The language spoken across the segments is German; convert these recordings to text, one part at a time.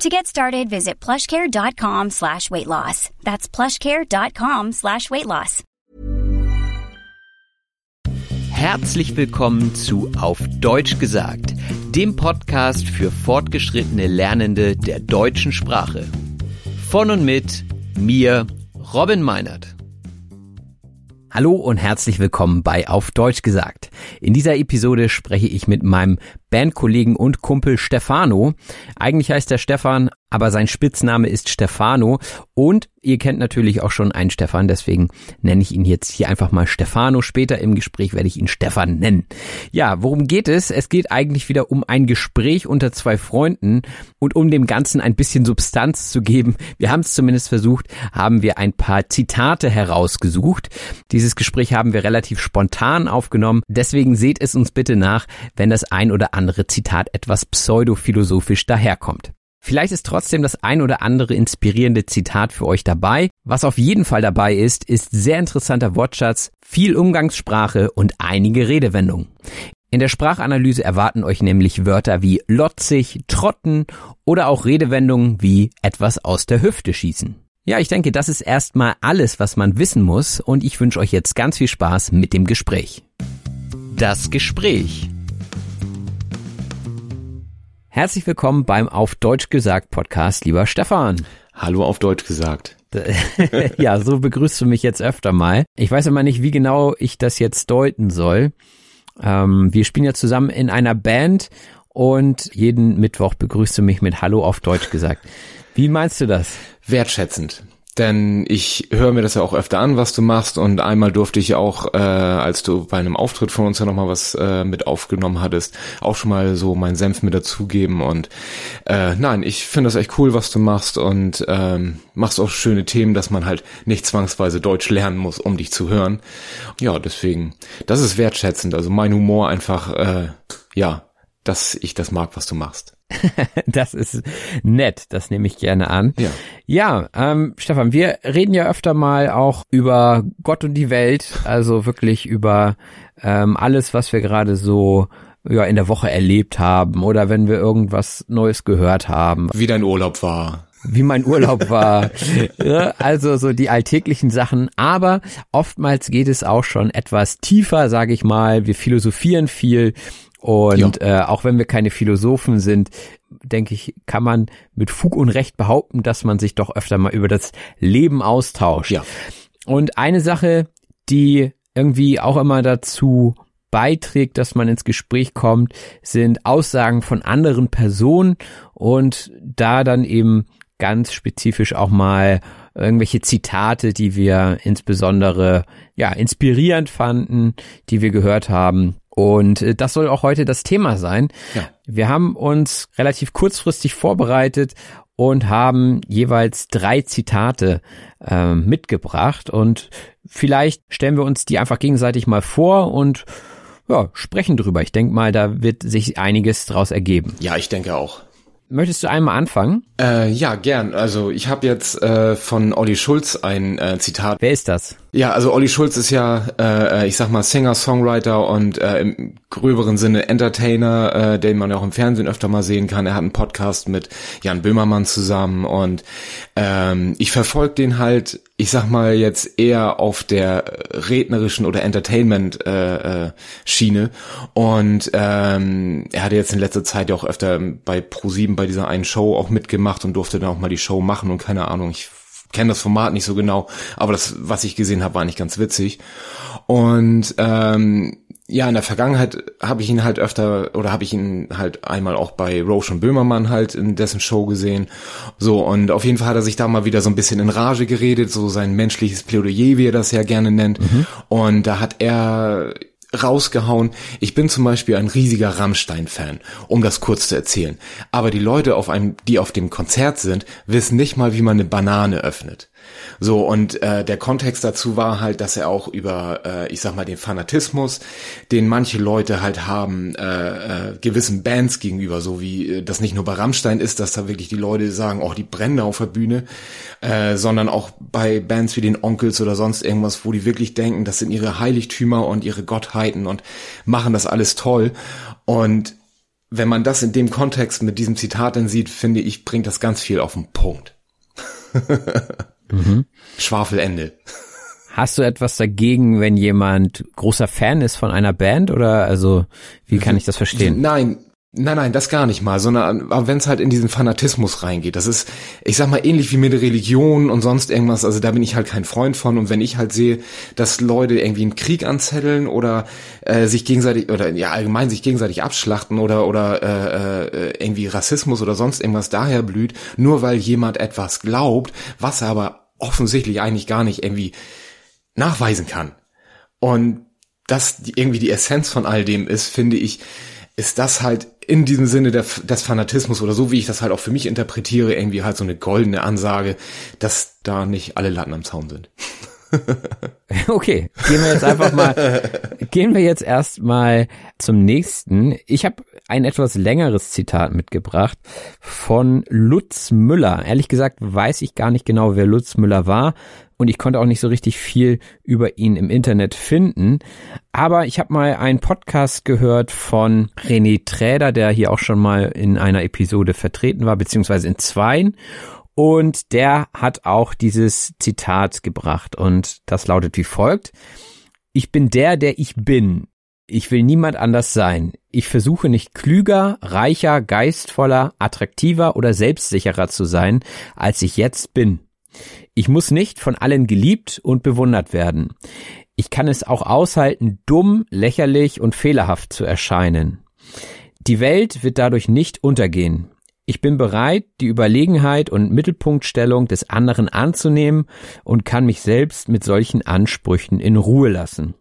To get started, visit plushcare.com slash weight loss. That's plushcare.com slash weight loss. Herzlich willkommen zu Auf Deutsch gesagt, dem Podcast für fortgeschrittene Lernende der deutschen Sprache. Von und mit mir, Robin Meinert. Hallo und herzlich willkommen bei Auf Deutsch gesagt. In dieser Episode spreche ich mit meinem Bandkollegen und Kumpel Stefano. Eigentlich heißt er Stefan, aber sein Spitzname ist Stefano und ihr kennt natürlich auch schon einen Stefan, deswegen nenne ich ihn jetzt hier einfach mal Stefano. Später im Gespräch werde ich ihn Stefan nennen. Ja, worum geht es? Es geht eigentlich wieder um ein Gespräch unter zwei Freunden und um dem Ganzen ein bisschen Substanz zu geben. Wir haben es zumindest versucht, haben wir ein paar Zitate herausgesucht. Dieses Gespräch haben wir relativ spontan aufgenommen, deswegen seht es uns bitte nach, wenn das ein oder andere Zitat etwas pseudophilosophisch daherkommt. Vielleicht ist trotzdem das ein oder andere inspirierende Zitat für euch dabei. Was auf jeden Fall dabei ist, ist sehr interessanter Wortschatz, viel Umgangssprache und einige Redewendungen. In der Sprachanalyse erwarten euch nämlich Wörter wie lotzig, trotten oder auch Redewendungen wie etwas aus der Hüfte schießen. Ja, ich denke, das ist erstmal alles, was man wissen muss und ich wünsche euch jetzt ganz viel Spaß mit dem Gespräch. Das Gespräch. Herzlich willkommen beim Auf Deutsch gesagt Podcast, lieber Stefan. Hallo auf Deutsch gesagt. ja, so begrüßt du mich jetzt öfter mal. Ich weiß immer nicht, wie genau ich das jetzt deuten soll. Ähm, wir spielen ja zusammen in einer Band und jeden Mittwoch begrüßt du mich mit Hallo auf Deutsch gesagt. Wie meinst du das? Wertschätzend. Denn ich höre mir das ja auch öfter an, was du machst. Und einmal durfte ich auch, äh, als du bei einem Auftritt von uns ja nochmal was äh, mit aufgenommen hattest, auch schon mal so meinen Senf mit dazugeben. Und äh, nein, ich finde das echt cool, was du machst und ähm, machst auch schöne Themen, dass man halt nicht zwangsweise Deutsch lernen muss, um dich zu hören. Ja, deswegen, das ist wertschätzend. Also mein Humor einfach, äh, ja, dass ich das mag, was du machst. das ist nett, das nehme ich gerne an. Ja, ja ähm, Stefan, wir reden ja öfter mal auch über Gott und die Welt, also wirklich über ähm, alles, was wir gerade so ja, in der Woche erlebt haben oder wenn wir irgendwas Neues gehört haben. Wie dein Urlaub war wie mein Urlaub war. ja, also so die alltäglichen Sachen. Aber oftmals geht es auch schon etwas tiefer, sage ich mal. Wir philosophieren viel und äh, auch wenn wir keine Philosophen sind, denke ich, kann man mit Fug und Recht behaupten, dass man sich doch öfter mal über das Leben austauscht. Ja. Und eine Sache, die irgendwie auch immer dazu beiträgt, dass man ins Gespräch kommt, sind Aussagen von anderen Personen und da dann eben ganz spezifisch auch mal irgendwelche Zitate, die wir insbesondere ja inspirierend fanden, die wir gehört haben und äh, das soll auch heute das Thema sein. Ja. Wir haben uns relativ kurzfristig vorbereitet und haben jeweils drei Zitate äh, mitgebracht. Und vielleicht stellen wir uns die einfach gegenseitig mal vor und ja, sprechen drüber. Ich denke mal, da wird sich einiges draus ergeben. Ja, ich denke auch. Möchtest du einmal anfangen? Äh, ja, gern. Also ich habe jetzt äh, von Olli Schulz ein äh, Zitat. Wer ist das? Ja, also Olli Schulz ist ja, äh, ich sag mal, Singer, Songwriter und äh, im gröberen Sinne Entertainer, äh, den man ja auch im Fernsehen öfter mal sehen kann. Er hat einen Podcast mit Jan Böhmermann zusammen und ähm, ich verfolge den halt, ich sag mal jetzt eher auf der rednerischen oder Entertainment-Schiene äh, Schiene. und ähm, er hatte jetzt in letzter Zeit ja auch öfter bei Pro7 bei dieser einen Show auch mitgemacht und durfte dann auch mal die Show machen und keine Ahnung, ich kenne das Format nicht so genau, aber das, was ich gesehen habe, war nicht ganz witzig. Und ähm, ja, in der Vergangenheit habe ich ihn halt öfter oder habe ich ihn halt einmal auch bei Roche und Böhmermann halt in dessen Show gesehen. So, und auf jeden Fall hat er sich da mal wieder so ein bisschen in Rage geredet, so sein menschliches Plädoyer, wie er das ja gerne nennt. Mhm. Und da hat er rausgehauen. Ich bin zum Beispiel ein riesiger Rammstein-Fan, um das kurz zu erzählen. Aber die Leute, auf einem, die auf dem Konzert sind, wissen nicht mal, wie man eine Banane öffnet. So, und äh, der Kontext dazu war halt, dass er auch über, äh, ich sag mal, den Fanatismus, den manche Leute halt haben, äh, äh, gewissen Bands gegenüber, so wie äh, das nicht nur bei Rammstein ist, dass da wirklich die Leute sagen, oh, die brennen auf der Bühne, äh, sondern auch bei Bands wie den Onkels oder sonst irgendwas, wo die wirklich denken, das sind ihre Heiligtümer und ihre Gottheiten und machen das alles toll. Und wenn man das in dem Kontext mit diesem Zitat dann sieht, finde ich, bringt das ganz viel auf den Punkt. Mhm. Schwafelende. Hast du etwas dagegen, wenn jemand großer Fan ist von einer Band oder also wie kann ich das verstehen? Nein, Nein, nein, das gar nicht mal, sondern wenn es halt in diesen Fanatismus reingeht, das ist, ich sag mal, ähnlich wie mit Religion und sonst irgendwas, also da bin ich halt kein Freund von und wenn ich halt sehe, dass Leute irgendwie einen Krieg anzetteln oder äh, sich gegenseitig oder ja allgemein sich gegenseitig abschlachten oder oder äh, äh, irgendwie Rassismus oder sonst irgendwas daher blüht, nur weil jemand etwas glaubt, was er aber offensichtlich eigentlich gar nicht irgendwie nachweisen kann. Und das irgendwie die Essenz von all dem ist, finde ich, ist das halt in diesem Sinne der, des Fanatismus oder so wie ich das halt auch für mich interpretiere, irgendwie halt so eine goldene Ansage, dass da nicht alle Latten am Zaun sind. okay, gehen wir jetzt einfach mal, gehen wir jetzt erstmal zum nächsten. Ich habe ein etwas längeres Zitat mitgebracht von Lutz Müller. Ehrlich gesagt weiß ich gar nicht genau, wer Lutz Müller war und ich konnte auch nicht so richtig viel über ihn im Internet finden. Aber ich habe mal einen Podcast gehört von René Träder, der hier auch schon mal in einer Episode vertreten war, beziehungsweise in zweien. Und der hat auch dieses Zitat gebracht und das lautet wie folgt. Ich bin der, der ich bin. Ich will niemand anders sein. Ich versuche nicht klüger, reicher, geistvoller, attraktiver oder selbstsicherer zu sein, als ich jetzt bin. Ich muss nicht von allen geliebt und bewundert werden. Ich kann es auch aushalten, dumm, lächerlich und fehlerhaft zu erscheinen. Die Welt wird dadurch nicht untergehen. Ich bin bereit, die Überlegenheit und Mittelpunktstellung des anderen anzunehmen und kann mich selbst mit solchen Ansprüchen in Ruhe lassen.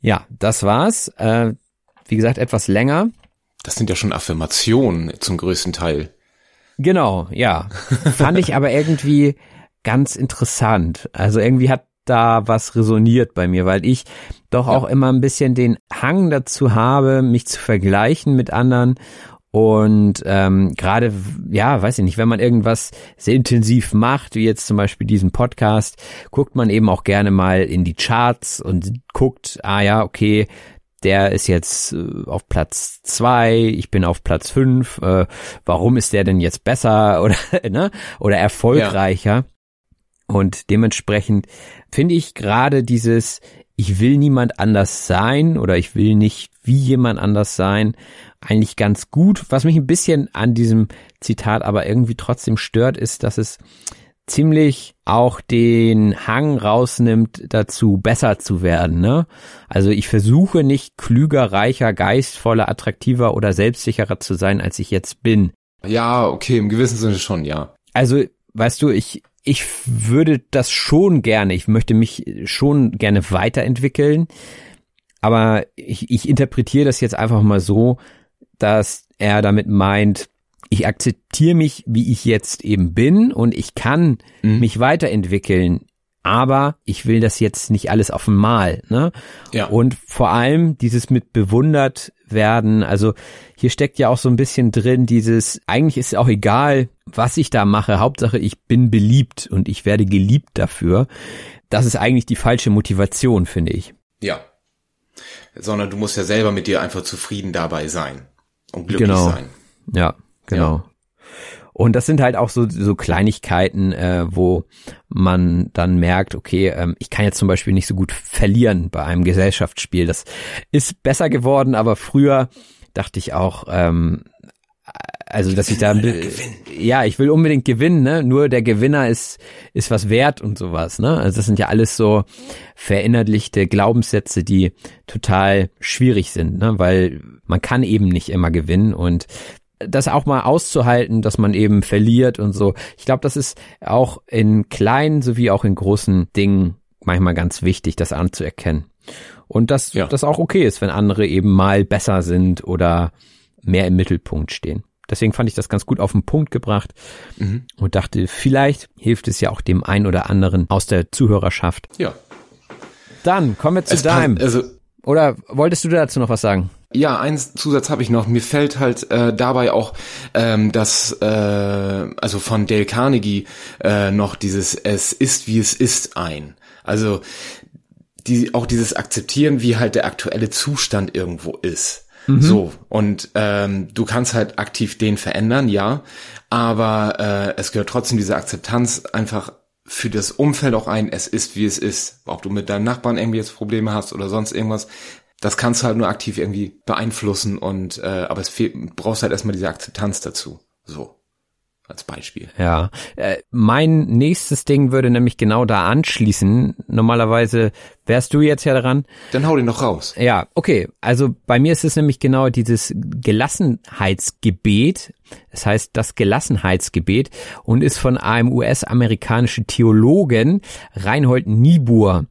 Ja, das war's. Äh, wie gesagt, etwas länger. Das sind ja schon Affirmationen zum größten Teil. Genau, ja. Fand ich aber irgendwie ganz interessant. Also irgendwie hat da was resoniert bei mir, weil ich doch ja. auch immer ein bisschen den Hang dazu habe, mich zu vergleichen mit anderen und ähm, gerade, ja, weiß ich nicht, wenn man irgendwas sehr intensiv macht, wie jetzt zum Beispiel diesen Podcast, guckt man eben auch gerne mal in die Charts und guckt, ah ja, okay, der ist jetzt äh, auf Platz zwei, ich bin auf Platz fünf, äh, warum ist der denn jetzt besser oder, ne, oder erfolgreicher? Ja. Und dementsprechend finde ich gerade dieses, ich will niemand anders sein oder ich will nicht wie jemand anders sein, eigentlich ganz gut. Was mich ein bisschen an diesem Zitat aber irgendwie trotzdem stört, ist, dass es ziemlich auch den Hang rausnimmt, dazu besser zu werden. Ne? Also ich versuche nicht klüger, reicher, geistvoller, attraktiver oder selbstsicherer zu sein, als ich jetzt bin. Ja, okay, im gewissen Sinne schon, ja. Also, weißt du, ich, ich würde das schon gerne, ich möchte mich schon gerne weiterentwickeln, aber ich, ich interpretiere das jetzt einfach mal so, dass er damit meint, ich akzeptiere mich, wie ich jetzt eben bin und ich kann mhm. mich weiterentwickeln, aber ich will das jetzt nicht alles auf einmal. Ne? Ja. Und vor allem dieses mit bewundert werden, also hier steckt ja auch so ein bisschen drin, dieses, eigentlich ist es auch egal, was ich da mache, Hauptsache ich bin beliebt und ich werde geliebt dafür. das ist eigentlich die falsche Motivation, finde ich. Ja. Sondern du musst ja selber mit dir einfach zufrieden dabei sein und glücklich genau. sein. Ja, genau. Ja. Und das sind halt auch so, so Kleinigkeiten, äh, wo man dann merkt, okay, ähm, ich kann jetzt zum Beispiel nicht so gut verlieren bei einem Gesellschaftsspiel. Das ist besser geworden, aber früher dachte ich auch, ähm, also dass ich da ja ich will unbedingt gewinnen ne? Nur der Gewinner ist ist was wert und sowas ne? Also das sind ja alles so verinnerlichte Glaubenssätze die total schwierig sind ne? Weil man kann eben nicht immer gewinnen und das auch mal auszuhalten, dass man eben verliert und so. Ich glaube, das ist auch in kleinen sowie auch in großen Dingen manchmal ganz wichtig, das anzuerkennen. Und dass ja. das auch okay ist, wenn andere eben mal besser sind oder mehr im Mittelpunkt stehen. Deswegen fand ich das ganz gut auf den Punkt gebracht mhm. und dachte, vielleicht hilft es ja auch dem einen oder anderen aus der Zuhörerschaft. Ja. Dann kommen wir zu es deinem. Also, oder wolltest du dazu noch was sagen? Ja, einen Zusatz habe ich noch. Mir fällt halt äh, dabei auch ähm, das, äh, also von Dale Carnegie äh, noch dieses Es ist wie es ist ein. Also die, auch dieses Akzeptieren, wie halt der aktuelle Zustand irgendwo ist. Mhm. So, und ähm, du kannst halt aktiv den verändern, ja, aber äh, es gehört trotzdem diese Akzeptanz einfach für das Umfeld auch ein, es ist wie es ist. Ob du mit deinen Nachbarn irgendwie jetzt Probleme hast oder sonst irgendwas, das kannst du halt nur aktiv irgendwie beeinflussen und äh, aber es fehlt, brauchst halt erstmal diese Akzeptanz dazu. So als Beispiel. Ja, äh, mein nächstes Ding würde nämlich genau da anschließen. Normalerweise wärst du jetzt ja dran. Dann hau den noch raus. Ja, okay. Also bei mir ist es nämlich genau dieses Gelassenheitsgebet. Das heißt das Gelassenheitsgebet und ist von einem US-amerikanischen Theologen Reinhold Niebuhr.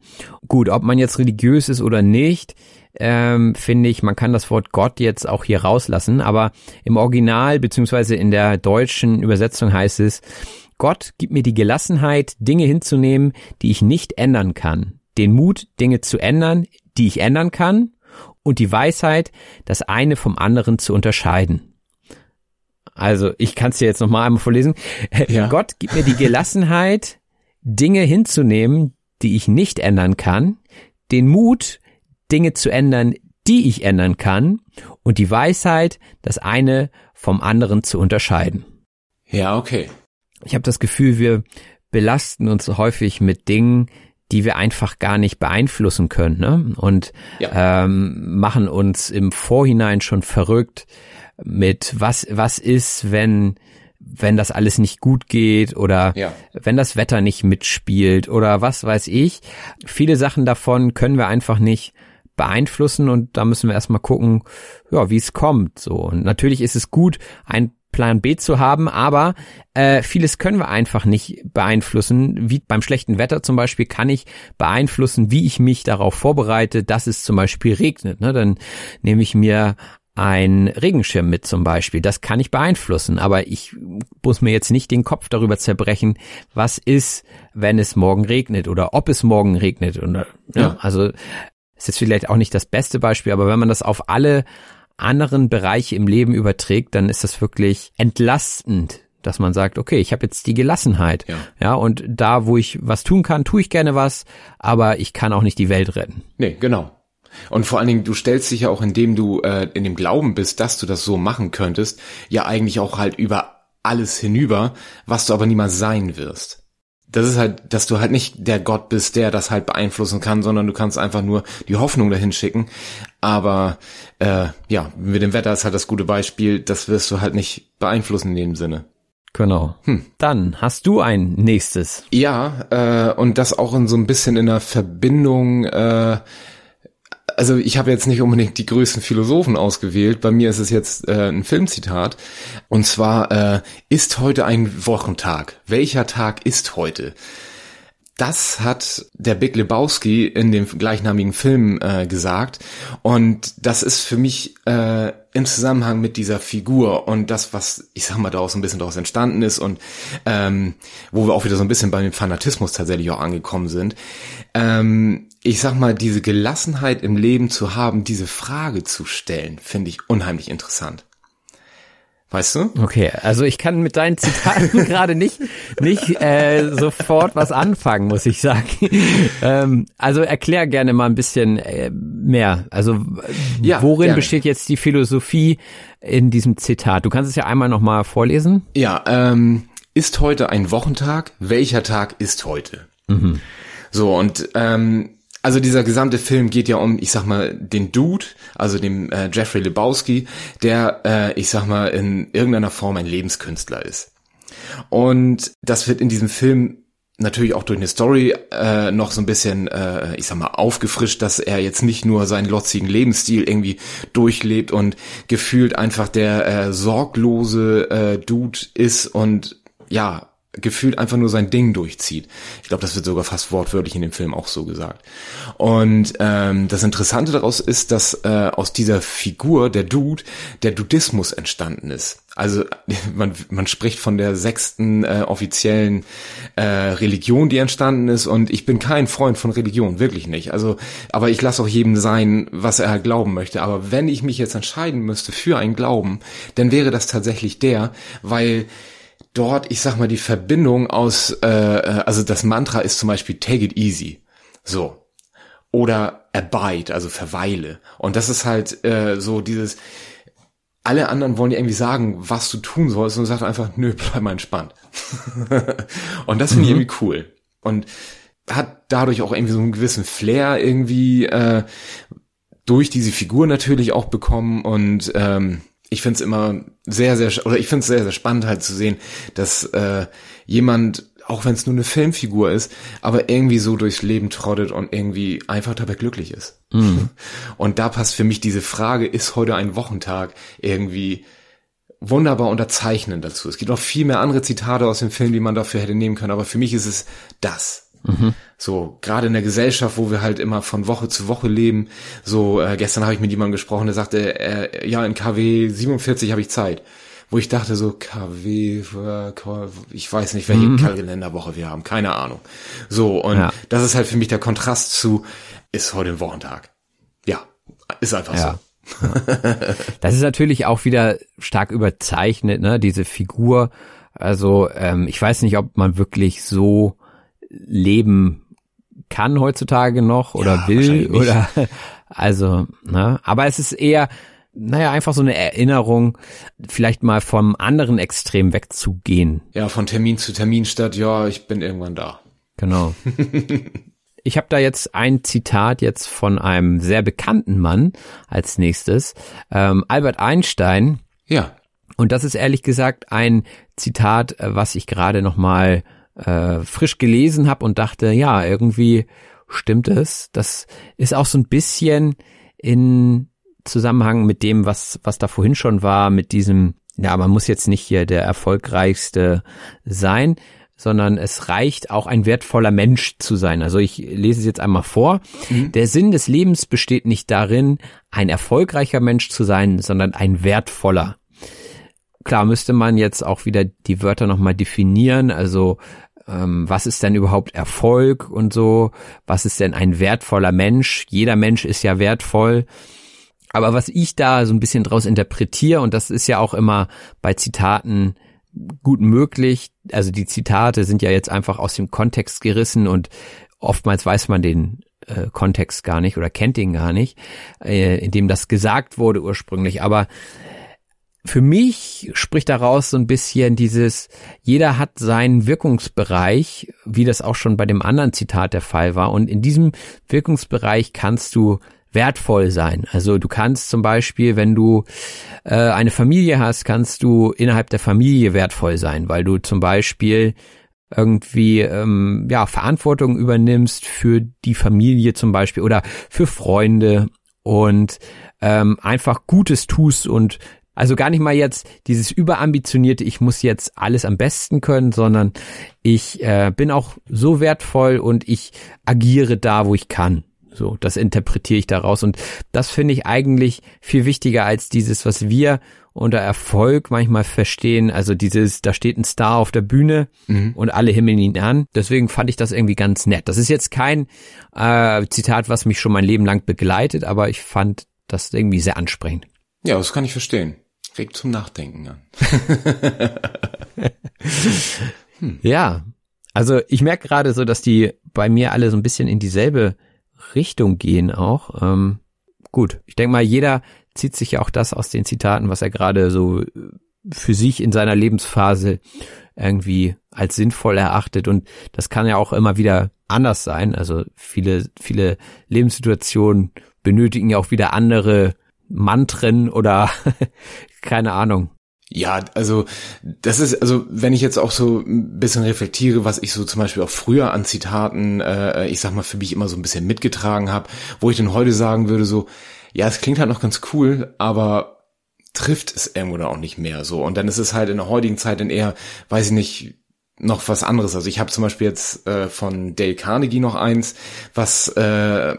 Gut, ob man jetzt religiös ist oder nicht, ähm, finde ich, man kann das Wort Gott jetzt auch hier rauslassen, aber im Original beziehungsweise in der deutschen Übersetzung heißt es, Gott gibt mir die Gelassenheit, Dinge hinzunehmen, die ich nicht ändern kann, den Mut, Dinge zu ändern, die ich ändern kann, und die Weisheit, das eine vom anderen zu unterscheiden. Also, ich kann es dir jetzt nochmal einmal vorlesen. Ja. Gott gibt mir die Gelassenheit, Dinge hinzunehmen, die ich nicht ändern kann, den Mut, Dinge zu ändern, die ich ändern kann und die Weisheit, das eine vom anderen zu unterscheiden. Ja, okay. Ich habe das Gefühl, wir belasten uns häufig mit Dingen, die wir einfach gar nicht beeinflussen können ne? und ja. ähm, machen uns im Vorhinein schon verrückt mit was was ist, wenn wenn das alles nicht gut geht oder ja. wenn das Wetter nicht mitspielt oder was weiß ich. Viele Sachen davon können wir einfach nicht beeinflussen und da müssen wir erstmal gucken, ja, wie es kommt. So und natürlich ist es gut, ein Plan B zu haben, aber äh, vieles können wir einfach nicht beeinflussen. Wie beim schlechten Wetter zum Beispiel kann ich beeinflussen, wie ich mich darauf vorbereite, dass es zum Beispiel regnet. Ne? Dann nehme ich mir ein Regenschirm mit zum Beispiel. Das kann ich beeinflussen, aber ich muss mir jetzt nicht den Kopf darüber zerbrechen, was ist, wenn es morgen regnet oder ob es morgen regnet. Oder, ja. ja also ist jetzt vielleicht auch nicht das beste Beispiel, aber wenn man das auf alle anderen Bereiche im Leben überträgt, dann ist das wirklich entlastend, dass man sagt, okay, ich habe jetzt die Gelassenheit. Ja. ja, und da, wo ich was tun kann, tue ich gerne was, aber ich kann auch nicht die Welt retten. Nee, genau. Und vor allen Dingen, du stellst dich ja auch, indem du äh, in dem Glauben bist, dass du das so machen könntest, ja eigentlich auch halt über alles hinüber, was du aber niemals sein wirst das ist halt, dass du halt nicht der Gott bist, der das halt beeinflussen kann, sondern du kannst einfach nur die Hoffnung dahin schicken. Aber äh, ja, mit dem Wetter ist halt das gute Beispiel, das wirst du halt nicht beeinflussen in dem Sinne. Genau. Hm. Dann hast du ein nächstes. Ja, äh, und das auch in so ein bisschen in der Verbindung äh, also ich habe jetzt nicht unbedingt die größten Philosophen ausgewählt. Bei mir ist es jetzt äh, ein Filmzitat. Und zwar, äh, ist heute ein Wochentag? Welcher Tag ist heute? Das hat der Big Lebowski in dem gleichnamigen Film äh, gesagt. Und das ist für mich äh, im Zusammenhang mit dieser Figur und das, was, ich sag mal, daraus ein bisschen daraus entstanden ist und ähm, wo wir auch wieder so ein bisschen bei dem Fanatismus tatsächlich auch angekommen sind. Ähm, ich sag mal, diese Gelassenheit im Leben zu haben, diese Frage zu stellen, finde ich unheimlich interessant. Weißt du? Okay, also ich kann mit deinen Zitaten gerade nicht nicht äh, sofort was anfangen, muss ich sagen. ähm, also erklär gerne mal ein bisschen äh, mehr. Also ja, worin gerne. besteht jetzt die Philosophie in diesem Zitat? Du kannst es ja einmal noch mal vorlesen. Ja, ähm, ist heute ein Wochentag? Welcher Tag ist heute? Mhm. So und ähm, also dieser gesamte Film geht ja um, ich sag mal, den Dude, also dem äh, Jeffrey Lebowski, der, äh, ich sag mal, in irgendeiner Form ein Lebenskünstler ist. Und das wird in diesem Film natürlich auch durch eine Story äh, noch so ein bisschen, äh, ich sag mal, aufgefrischt, dass er jetzt nicht nur seinen lotzigen Lebensstil irgendwie durchlebt und gefühlt einfach der äh, sorglose äh, Dude ist und ja, gefühlt einfach nur sein Ding durchzieht. Ich glaube, das wird sogar fast wortwörtlich in dem Film auch so gesagt. Und ähm, das Interessante daraus ist, dass äh, aus dieser Figur, der Dude, der Dudismus entstanden ist. Also man, man spricht von der sechsten äh, offiziellen äh, Religion, die entstanden ist. Und ich bin kein Freund von Religion, wirklich nicht. Also, aber ich lasse auch jedem sein, was er glauben möchte. Aber wenn ich mich jetzt entscheiden müsste für einen Glauben, dann wäre das tatsächlich der, weil dort, ich sag mal, die Verbindung aus, äh, äh, also das Mantra ist zum Beispiel Take it easy. So. Oder abide, also verweile. Und das ist halt äh, so dieses, alle anderen wollen dir irgendwie sagen, was du tun sollst und du sagst einfach, nö, bleib mal entspannt. und das finde ich mhm. irgendwie cool. Und hat dadurch auch irgendwie so einen gewissen Flair irgendwie äh, durch diese Figur natürlich auch bekommen und ähm, ich finde es immer sehr, sehr, oder ich finde es sehr, sehr spannend halt zu sehen, dass äh, jemand, auch wenn es nur eine Filmfigur ist, aber irgendwie so durchs Leben trottet und irgendwie einfach dabei glücklich ist. Mhm. Und da passt für mich diese Frage, ist heute ein Wochentag irgendwie wunderbar unterzeichnen dazu. Es gibt noch viel mehr andere Zitate aus dem Film, die man dafür hätte nehmen können, aber für mich ist es das. Mhm. So, gerade in der Gesellschaft, wo wir halt immer von Woche zu Woche leben. So, äh, gestern habe ich mit jemandem gesprochen, der sagte, äh, ja, in KW 47 habe ich Zeit. Wo ich dachte so, KW, äh, ich weiß nicht, welche mhm. Kalenderwoche wir haben, keine Ahnung. So, und ja. das ist halt für mich der Kontrast zu, ist heute ein Wochentag. Ja, ist einfach ja. so. das ist natürlich auch wieder stark überzeichnet, ne, diese Figur. Also ähm, ich weiß nicht, ob man wirklich so leben kann heutzutage noch oder ja, will oder also, ne? Aber es ist eher, naja, einfach so eine Erinnerung, vielleicht mal vom anderen Extrem wegzugehen. Ja, von Termin zu Termin statt, ja, ich bin irgendwann da. Genau. ich habe da jetzt ein Zitat jetzt von einem sehr bekannten Mann als nächstes, ähm, Albert Einstein. Ja. Und das ist ehrlich gesagt ein Zitat, äh, was ich gerade noch mal äh, frisch gelesen habe und dachte, ja, irgendwie stimmt es. Das ist auch so ein bisschen in Zusammenhang mit dem, was, was da vorhin schon war, mit diesem, ja, man muss jetzt nicht hier der erfolgreichste sein, sondern es reicht auch ein wertvoller Mensch zu sein. Also ich lese es jetzt einmal vor. Mhm. Der Sinn des Lebens besteht nicht darin, ein erfolgreicher Mensch zu sein, sondern ein wertvoller. Klar müsste man jetzt auch wieder die Wörter nochmal definieren. Also ähm, was ist denn überhaupt Erfolg und so, was ist denn ein wertvoller Mensch, jeder Mensch ist ja wertvoll. Aber was ich da so ein bisschen draus interpretiere, und das ist ja auch immer bei Zitaten gut möglich, also die Zitate sind ja jetzt einfach aus dem Kontext gerissen und oftmals weiß man den äh, Kontext gar nicht oder kennt ihn gar nicht, äh, in dem das gesagt wurde ursprünglich. Aber für mich spricht daraus so ein bisschen dieses, jeder hat seinen Wirkungsbereich, wie das auch schon bei dem anderen Zitat der Fall war. Und in diesem Wirkungsbereich kannst du wertvoll sein. Also du kannst zum Beispiel, wenn du äh, eine Familie hast, kannst du innerhalb der Familie wertvoll sein, weil du zum Beispiel irgendwie ähm, ja Verantwortung übernimmst für die Familie zum Beispiel oder für Freunde und ähm, einfach Gutes tust und also gar nicht mal jetzt dieses überambitionierte, ich muss jetzt alles am besten können, sondern ich äh, bin auch so wertvoll und ich agiere da, wo ich kann. So, das interpretiere ich daraus und das finde ich eigentlich viel wichtiger als dieses, was wir unter Erfolg manchmal verstehen. Also dieses, da steht ein Star auf der Bühne mhm. und alle himmeln ihn an. Deswegen fand ich das irgendwie ganz nett. Das ist jetzt kein äh, Zitat, was mich schon mein Leben lang begleitet, aber ich fand das irgendwie sehr ansprechend. Ja, das kann ich verstehen Regt zum Nachdenken an. hm. Ja, also ich merke gerade so, dass die bei mir alle so ein bisschen in dieselbe Richtung gehen auch. Ähm, gut, ich denke mal, jeder zieht sich ja auch das aus den Zitaten, was er gerade so für sich in seiner Lebensphase irgendwie als sinnvoll erachtet und das kann ja auch immer wieder anders sein. Also viele, viele Lebenssituationen benötigen ja auch wieder andere Mantren oder keine Ahnung. Ja, also das ist, also wenn ich jetzt auch so ein bisschen reflektiere, was ich so zum Beispiel auch früher an Zitaten, äh, ich sag mal, für mich immer so ein bisschen mitgetragen habe, wo ich dann heute sagen würde, so, ja, es klingt halt noch ganz cool, aber trifft es irgendwo dann auch nicht mehr so. Und dann ist es halt in der heutigen Zeit dann eher, weiß ich nicht, noch was anderes. Also ich habe zum Beispiel jetzt äh, von Dale Carnegie noch eins, was äh,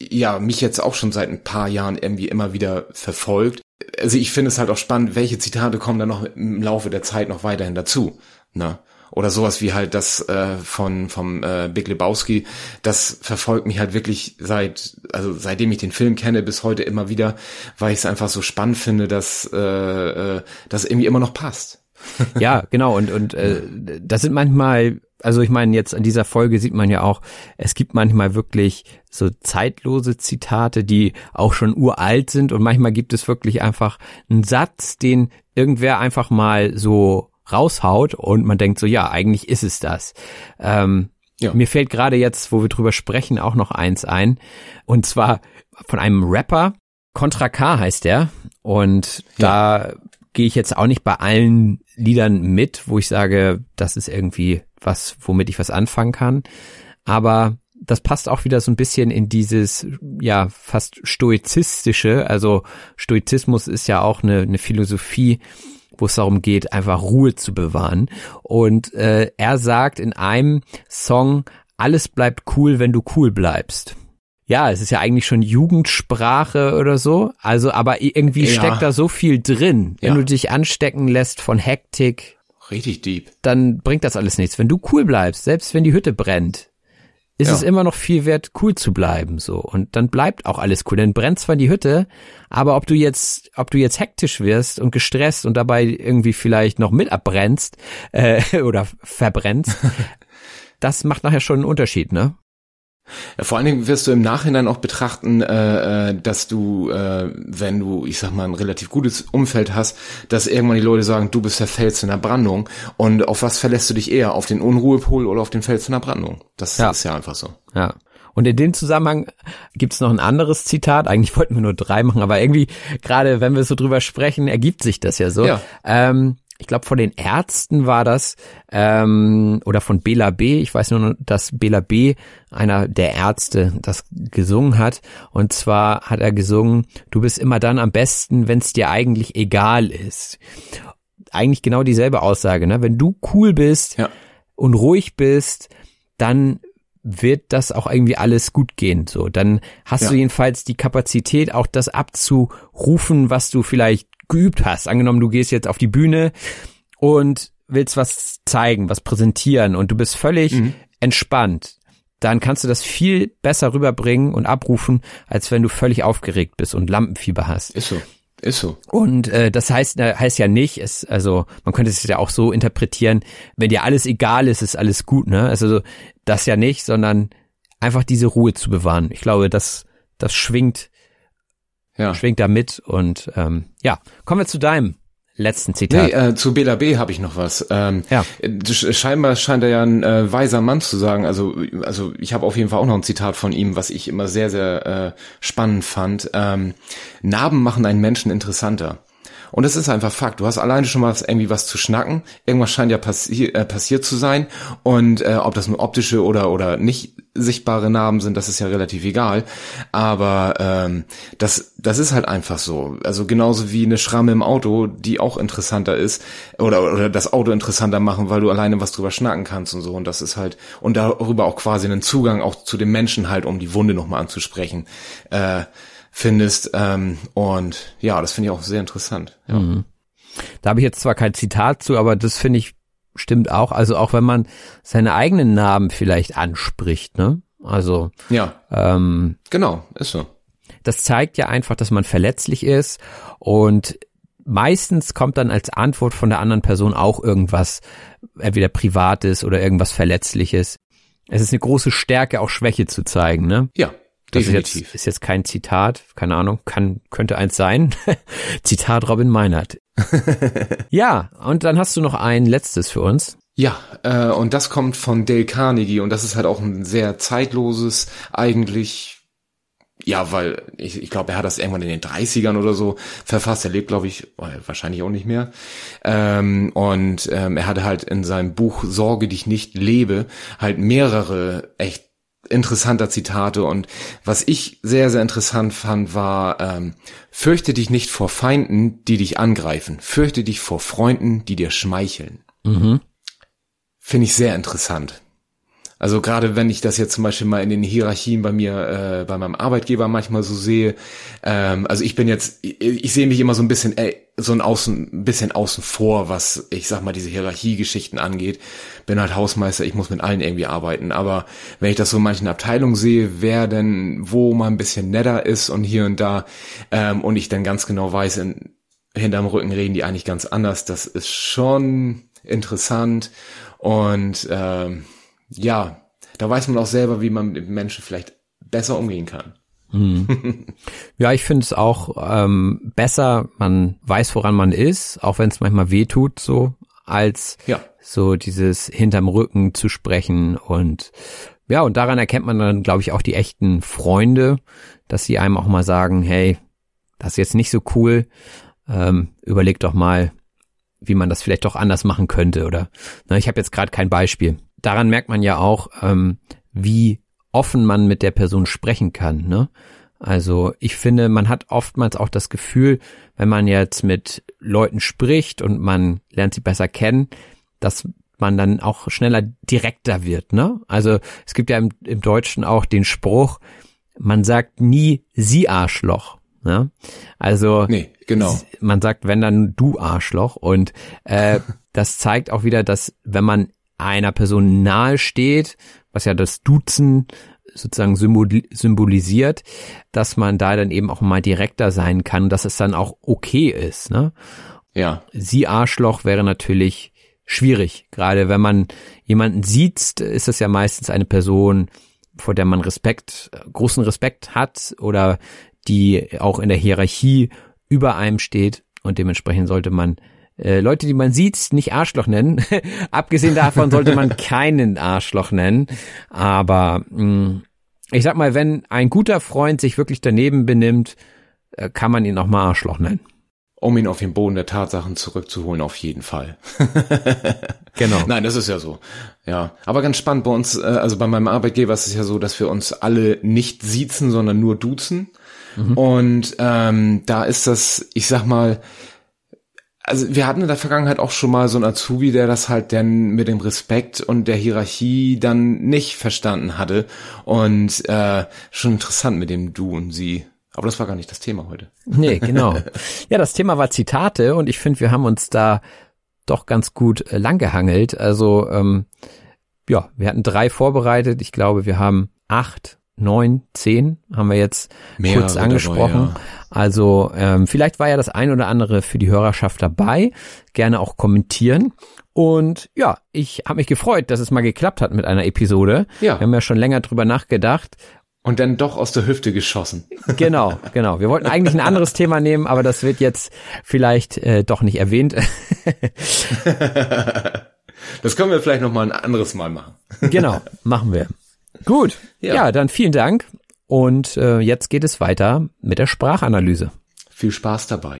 ja mich jetzt auch schon seit ein paar Jahren irgendwie immer wieder verfolgt. Also ich finde es halt auch spannend, welche Zitate kommen dann noch im Laufe der Zeit noch weiterhin dazu. Ne? Oder sowas wie halt das äh, von vom äh, Big Lebowski, das verfolgt mich halt wirklich seit also seitdem ich den Film kenne bis heute immer wieder, weil ich es einfach so spannend finde, dass äh, äh, das irgendwie immer noch passt. ja, genau und und äh, das sind manchmal also ich meine, jetzt an dieser Folge sieht man ja auch, es gibt manchmal wirklich so zeitlose Zitate, die auch schon uralt sind und manchmal gibt es wirklich einfach einen Satz, den irgendwer einfach mal so raushaut und man denkt so, ja, eigentlich ist es das. Ähm, ja. Mir fällt gerade jetzt, wo wir drüber sprechen, auch noch eins ein und zwar von einem Rapper, Contra K heißt der und ja. da gehe ich jetzt auch nicht bei allen Liedern mit, wo ich sage, das ist irgendwie was, womit ich was anfangen kann. Aber das passt auch wieder so ein bisschen in dieses, ja, fast stoizistische. Also Stoizismus ist ja auch eine, eine Philosophie, wo es darum geht, einfach Ruhe zu bewahren. Und äh, er sagt in einem Song, alles bleibt cool, wenn du cool bleibst ja, es ist ja eigentlich schon Jugendsprache oder so. Also, aber irgendwie ja. steckt da so viel drin. Wenn ja. du dich anstecken lässt von Hektik. Richtig deep. Dann bringt das alles nichts. Wenn du cool bleibst, selbst wenn die Hütte brennt, ist ja. es immer noch viel wert, cool zu bleiben, so. Und dann bleibt auch alles cool. Dann brennt zwar die Hütte, aber ob du jetzt, ob du jetzt hektisch wirst und gestresst und dabei irgendwie vielleicht noch mit abbrennst, äh, oder verbrennst, das macht nachher schon einen Unterschied, ne? Ja, vor allen Dingen wirst du im Nachhinein auch betrachten, äh, äh, dass du, äh, wenn du, ich sag mal, ein relativ gutes Umfeld hast, dass irgendwann die Leute sagen, du bist der Fels in der Brandung. Und auf was verlässt du dich eher? Auf den Unruhepol oder auf den Fels in der Brandung? Das ja. ist ja einfach so. Ja. Und in dem Zusammenhang gibt's noch ein anderes Zitat. Eigentlich wollten wir nur drei machen, aber irgendwie, gerade wenn wir so drüber sprechen, ergibt sich das ja so. Ja. Ähm, ich glaube von den Ärzten war das, ähm, oder von Bela B., ich weiß nur, dass Bela B., einer der Ärzte, das gesungen hat. Und zwar hat er gesungen, du bist immer dann am besten, wenn es dir eigentlich egal ist. Eigentlich genau dieselbe Aussage, ne? Wenn du cool bist ja. und ruhig bist, dann wird das auch irgendwie alles gut gehen. So, dann hast ja. du jedenfalls die Kapazität, auch das abzurufen, was du vielleicht geübt hast. Angenommen, du gehst jetzt auf die Bühne und willst was zeigen, was präsentieren und du bist völlig mhm. entspannt, dann kannst du das viel besser rüberbringen und abrufen, als wenn du völlig aufgeregt bist und Lampenfieber hast. Ist so. Ist so. Und äh, das heißt, äh, heißt ja nicht, es, also man könnte es ja auch so interpretieren, wenn dir alles egal ist, ist alles gut, ne? Also das ja nicht, sondern einfach diese Ruhe zu bewahren. Ich glaube, das, das schwingt ja. schwingt da mit. Und ähm, ja, kommen wir zu deinem letzten Zitat. Nee, äh, zu Bela B. habe ich noch was. Ähm, ja. Scheinbar scheint er ja ein äh, weiser Mann zu sagen. Also, also ich habe auf jeden Fall auch noch ein Zitat von ihm, was ich immer sehr, sehr äh, spannend fand. Ähm, Narben machen einen Menschen interessanter. Und es ist einfach Fakt. Du hast alleine schon mal irgendwie was zu schnacken. Irgendwas scheint ja passi äh, passiert zu sein. Und äh, ob das nur optische oder, oder nicht sichtbare Narben sind, das ist ja relativ egal. Aber ähm, das, das ist halt einfach so. Also genauso wie eine Schramme im Auto, die auch interessanter ist. Oder, oder das Auto interessanter machen, weil du alleine was drüber schnacken kannst und so. Und das ist halt, und darüber auch quasi einen Zugang auch zu dem Menschen halt, um die Wunde nochmal anzusprechen. Äh, findest. Ähm, und ja, das finde ich auch sehr interessant. Ja. Mhm. Da habe ich jetzt zwar kein Zitat zu, aber das finde ich stimmt auch. Also auch wenn man seine eigenen Namen vielleicht anspricht, ne? Also ja, ähm, genau, ist so. Das zeigt ja einfach, dass man verletzlich ist und meistens kommt dann als Antwort von der anderen Person auch irgendwas, entweder privates oder irgendwas Verletzliches. Es ist eine große Stärke, auch Schwäche zu zeigen, ne? Ja, Das ist definitiv. jetzt, ist jetzt kein Zitat, keine Ahnung, kann, könnte eins sein. Zitat Robin Meinert. ja, und dann hast du noch ein letztes für uns. Ja, äh, und das kommt von Dale Carnegie und das ist halt auch ein sehr zeitloses, eigentlich, ja, weil ich, ich glaube, er hat das irgendwann in den 30ern oder so verfasst. Er lebt, glaube ich, äh, wahrscheinlich auch nicht mehr. Ähm, und ähm, er hatte halt in seinem Buch Sorge dich nicht lebe halt mehrere echt interessanter Zitate und was ich sehr, sehr interessant fand, war, ähm, fürchte dich nicht vor Feinden, die dich angreifen, fürchte dich vor Freunden, die dir schmeicheln. Mhm. Finde ich sehr interessant. Also gerade wenn ich das jetzt zum Beispiel mal in den Hierarchien bei mir, äh, bei meinem Arbeitgeber manchmal so sehe, ähm, also ich bin jetzt, ich, ich sehe mich immer so ein bisschen, äh, so ein außen, ein bisschen außen vor, was ich sag mal diese Hierarchiegeschichten angeht. Bin halt Hausmeister, ich muss mit allen irgendwie arbeiten. Aber wenn ich das so in manchen Abteilungen sehe, wer denn wo mal ein bisschen netter ist und hier und da, ähm, und ich dann ganz genau weiß, in, hinterm Rücken reden die eigentlich ganz anders, das ist schon interessant und ähm, ja, da weiß man auch selber, wie man mit Menschen vielleicht besser umgehen kann. Ja, ich finde es auch ähm, besser, man weiß, woran man ist, auch wenn es manchmal weh tut, so, als Ja. so dieses hinterm Rücken zu sprechen und ja, und daran erkennt man dann, glaube ich, auch die echten Freunde, dass sie einem auch mal sagen, hey, das ist jetzt nicht so cool, ähm, überleg doch mal, wie man das vielleicht doch anders machen könnte oder na, ich habe jetzt gerade kein Beispiel. Daran merkt man ja auch, ähm, wie offen man mit der Person sprechen kann. Ne? Also ich finde, man hat oftmals auch das Gefühl, wenn man jetzt mit Leuten spricht und man lernt sie besser kennen, dass man dann auch schneller direkter wird. Ne? Also es gibt ja im, im Deutschen auch den Spruch, man sagt nie sie Arschloch. Ne? Also Nee, genau. man sagt, wenn dann du Arschloch. Und äh, das zeigt auch wieder, dass wenn man einer Person nahe steht, was ja das Duzen sozusagen symbol symbolisiert, dass man da dann eben auch mal direkter sein kann, dass es dann auch okay ist. Ne? Ja, Sie Arschloch wäre natürlich schwierig. Gerade wenn man jemanden sieht, ist das ja meistens eine Person, vor der man Respekt, großen Respekt hat oder die auch in der Hierarchie über einem steht und dementsprechend sollte man äh, Leute, die man sieht, nicht Arschloch nennen. Abgesehen davon sollte man keinen Arschloch nennen. Aber mh, ich sag mal, wenn ein guter Freund sich wirklich daneben benimmt, äh, kann man ihn auch mal Arschloch nennen. um ihn auf den Boden der Tatsachen zurückzuholen, auf jeden Fall. Genau. Nein, das ist ja so. Ja, aber ganz spannend bei uns, äh, also bei meinem Arbeitgeber ist es ja so, dass wir uns alle nicht siezen, sondern nur duzen. Und ähm, da ist das, ich sag mal, also wir hatten in der Vergangenheit auch schon mal so einen Azubi, der das halt dann mit dem Respekt und der Hierarchie dann nicht verstanden hatte. Und äh, schon interessant mit dem Du und Sie. Aber das war gar nicht das Thema heute. Nee, genau. Ja, das Thema war Zitate und ich finde, wir haben uns da doch ganz gut äh, langgehangelt. Also ähm, ja, wir hatten drei vorbereitet. Ich glaube, wir haben acht, neun, zehn haben wir jetzt Mehrere kurz dabei, angesprochen. ja. Also ähm, vielleicht war ja das ein oder andere für die Hörerschaft dabei. Gerne auch kommentieren. Und ja, ich habe mich gefreut, dass es mal geklappt hat mit einer Episode. Ja. Wir haben ja schon länger drüber nachgedacht. Und dann doch aus der Hüfte geschossen. Genau, genau. Wir wollten eigentlich ein anderes Thema nehmen, aber das wird jetzt vielleicht äh, doch nicht erwähnt. Das können wir vielleicht noch mal ein anderes Mal machen. genau, machen wir. Gut. Ja. Ja. dann vielen Dank. Und äh, jetzt geht es weiter mit der Sprachanalyse. Viel Spaß dabei.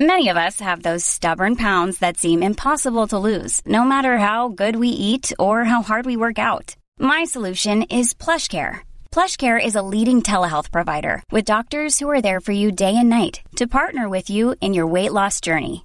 Many of us have those stubborn pounds that seem impossible to lose, no matter how good we eat or how hard we work out. My solution is PlushCare. PlushCare is a leading telehealth provider with doctors who are there for you day and night to partner with you in your weight loss journey.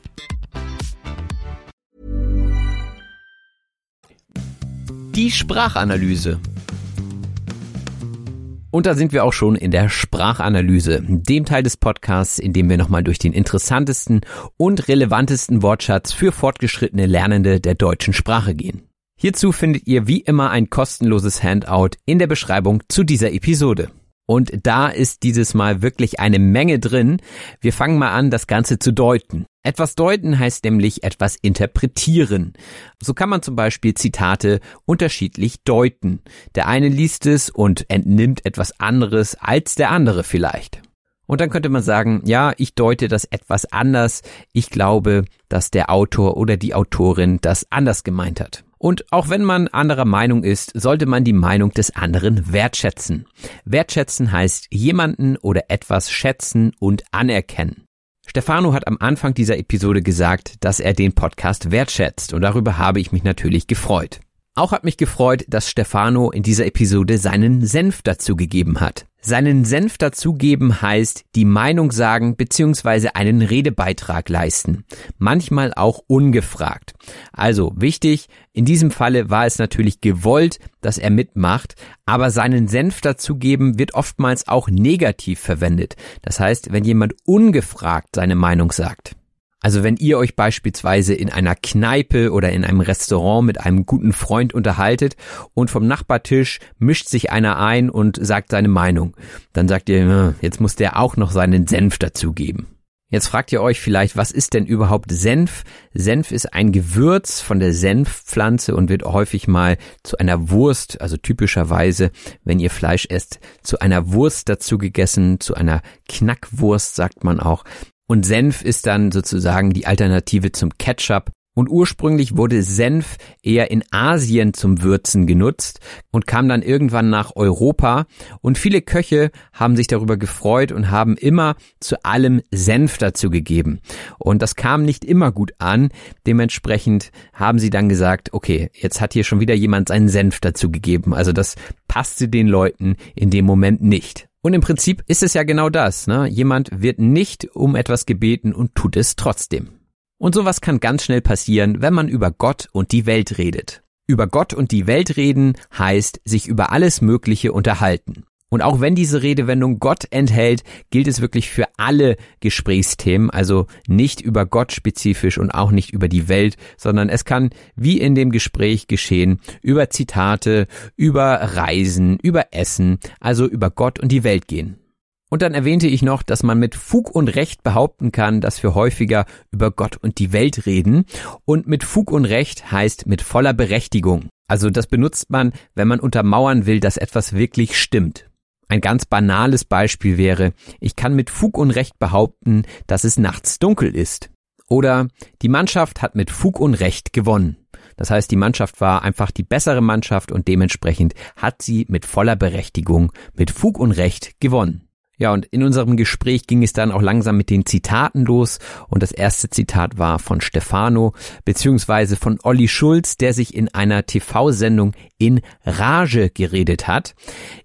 Die Sprachanalyse. Und da sind wir auch schon in der Sprachanalyse, dem Teil des Podcasts, in dem wir nochmal durch den interessantesten und relevantesten Wortschatz für fortgeschrittene Lernende der deutschen Sprache gehen. Hierzu findet ihr wie immer ein kostenloses Handout in der Beschreibung zu dieser Episode. Und da ist dieses Mal wirklich eine Menge drin. Wir fangen mal an, das Ganze zu deuten. Etwas deuten heißt nämlich etwas interpretieren. So kann man zum Beispiel Zitate unterschiedlich deuten. Der eine liest es und entnimmt etwas anderes als der andere vielleicht. Und dann könnte man sagen, ja, ich deute das etwas anders. Ich glaube, dass der Autor oder die Autorin das anders gemeint hat. Und auch wenn man anderer Meinung ist, sollte man die Meinung des anderen wertschätzen. Wertschätzen heißt jemanden oder etwas schätzen und anerkennen. Stefano hat am Anfang dieser Episode gesagt, dass er den Podcast wertschätzt und darüber habe ich mich natürlich gefreut. Auch hat mich gefreut, dass Stefano in dieser Episode seinen Senf dazu gegeben hat. Seinen Senf dazugeben heißt die Meinung sagen bzw. einen Redebeitrag leisten. Manchmal auch ungefragt. Also wichtig, in diesem Falle war es natürlich gewollt, dass er mitmacht, aber seinen Senf dazugeben wird oftmals auch negativ verwendet. Das heißt, wenn jemand ungefragt seine Meinung sagt. Also wenn ihr euch beispielsweise in einer Kneipe oder in einem Restaurant mit einem guten Freund unterhaltet und vom Nachbartisch mischt sich einer ein und sagt seine Meinung, dann sagt ihr, hm, jetzt muss der auch noch seinen Senf dazugeben. Jetzt fragt ihr euch vielleicht, was ist denn überhaupt Senf? Senf ist ein Gewürz von der Senfpflanze und wird häufig mal zu einer Wurst, also typischerweise, wenn ihr Fleisch esst, zu einer Wurst dazu gegessen, zu einer Knackwurst sagt man auch. Und Senf ist dann sozusagen die Alternative zum Ketchup. Und ursprünglich wurde Senf eher in Asien zum Würzen genutzt und kam dann irgendwann nach Europa. Und viele Köche haben sich darüber gefreut und haben immer zu allem Senf dazu gegeben. Und das kam nicht immer gut an. Dementsprechend haben sie dann gesagt, okay, jetzt hat hier schon wieder jemand seinen Senf dazu gegeben. Also das passte den Leuten in dem Moment nicht. Und im Prinzip ist es ja genau das. Ne? Jemand wird nicht um etwas gebeten und tut es trotzdem. Und sowas kann ganz schnell passieren, wenn man über Gott und die Welt redet. Über Gott und die Welt reden heißt sich über alles Mögliche unterhalten. Und auch wenn diese Redewendung Gott enthält, gilt es wirklich für alle Gesprächsthemen, also nicht über Gott spezifisch und auch nicht über die Welt, sondern es kann wie in dem Gespräch geschehen über Zitate, über Reisen, über Essen, also über Gott und die Welt gehen. Und dann erwähnte ich noch, dass man mit Fug und Recht behaupten kann, dass wir häufiger über Gott und die Welt reden. Und mit Fug und Recht heißt mit voller Berechtigung. Also das benutzt man, wenn man untermauern will, dass etwas wirklich stimmt. Ein ganz banales Beispiel wäre, ich kann mit Fug und Recht behaupten, dass es nachts dunkel ist. Oder die Mannschaft hat mit Fug und Recht gewonnen. Das heißt, die Mannschaft war einfach die bessere Mannschaft und dementsprechend hat sie mit voller Berechtigung, mit Fug und Recht gewonnen. Ja, und in unserem Gespräch ging es dann auch langsam mit den Zitaten los. Und das erste Zitat war von Stefano, beziehungsweise von Olli Schulz, der sich in einer TV-Sendung in Rage geredet hat.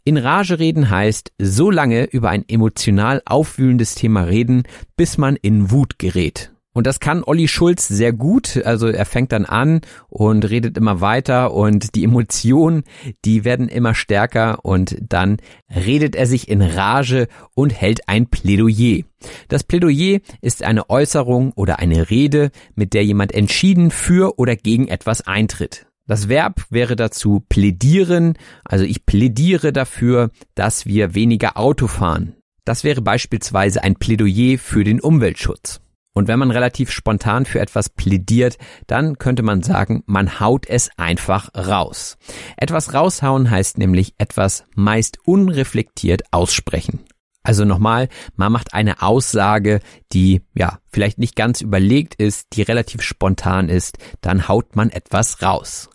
In Rage reden heißt, so lange über ein emotional aufwühlendes Thema reden, bis man in Wut gerät. Und das kann Olli Schulz sehr gut. Also er fängt dann an und redet immer weiter und die Emotionen, die werden immer stärker und dann redet er sich in Rage und hält ein Plädoyer. Das Plädoyer ist eine Äußerung oder eine Rede, mit der jemand entschieden für oder gegen etwas eintritt. Das Verb wäre dazu plädieren, also ich plädiere dafür, dass wir weniger Auto fahren. Das wäre beispielsweise ein Plädoyer für den Umweltschutz. Und wenn man relativ spontan für etwas plädiert, dann könnte man sagen, man haut es einfach raus. Etwas raushauen heißt nämlich etwas meist unreflektiert aussprechen. Also nochmal, man macht eine Aussage, die ja vielleicht nicht ganz überlegt ist, die relativ spontan ist, dann haut man etwas raus.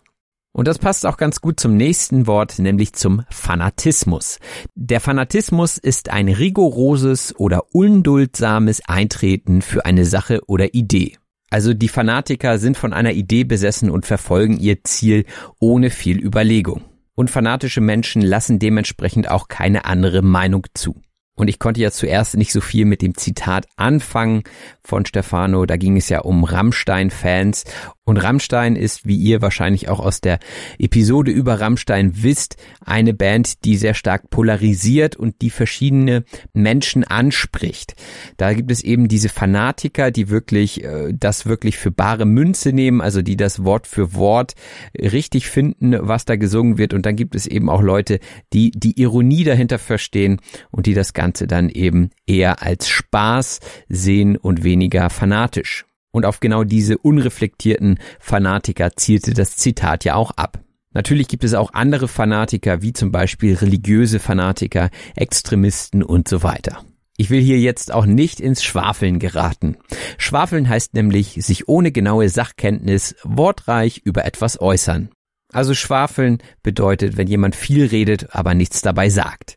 Und das passt auch ganz gut zum nächsten Wort, nämlich zum Fanatismus. Der Fanatismus ist ein rigoroses oder unduldsames Eintreten für eine Sache oder Idee. Also die Fanatiker sind von einer Idee besessen und verfolgen ihr Ziel ohne viel Überlegung. Und fanatische Menschen lassen dementsprechend auch keine andere Meinung zu. Und ich konnte ja zuerst nicht so viel mit dem Zitat anfangen von Stefano. Da ging es ja um Rammstein-Fans. Und Rammstein ist, wie ihr wahrscheinlich auch aus der Episode über Rammstein wisst, eine Band, die sehr stark polarisiert und die verschiedene Menschen anspricht. Da gibt es eben diese Fanatiker, die wirklich äh, das wirklich für bare Münze nehmen, also die das Wort für Wort richtig finden, was da gesungen wird. Und dann gibt es eben auch Leute, die die Ironie dahinter verstehen und die das dann eben eher als Spaß sehen und weniger fanatisch. Und auf genau diese unreflektierten Fanatiker zielte das Zitat ja auch ab. Natürlich gibt es auch andere Fanatiker, wie zum Beispiel religiöse Fanatiker, Extremisten und so weiter. Ich will hier jetzt auch nicht ins Schwafeln geraten. Schwafeln heißt nämlich sich ohne genaue Sachkenntnis wortreich über etwas äußern. Also Schwafeln bedeutet, wenn jemand viel redet, aber nichts dabei sagt.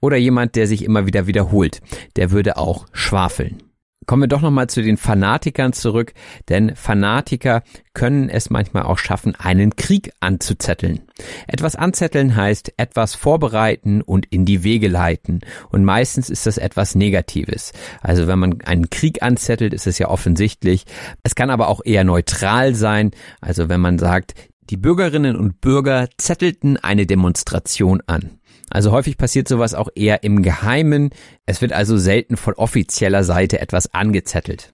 Oder jemand, der sich immer wieder wiederholt, der würde auch schwafeln. Kommen wir doch nochmal zu den Fanatikern zurück, denn Fanatiker können es manchmal auch schaffen, einen Krieg anzuzetteln. Etwas anzetteln heißt etwas vorbereiten und in die Wege leiten. Und meistens ist das etwas Negatives. Also wenn man einen Krieg anzettelt, ist es ja offensichtlich. Es kann aber auch eher neutral sein. Also wenn man sagt, die Bürgerinnen und Bürger zettelten eine Demonstration an. Also häufig passiert sowas auch eher im Geheimen. Es wird also selten von offizieller Seite etwas angezettelt.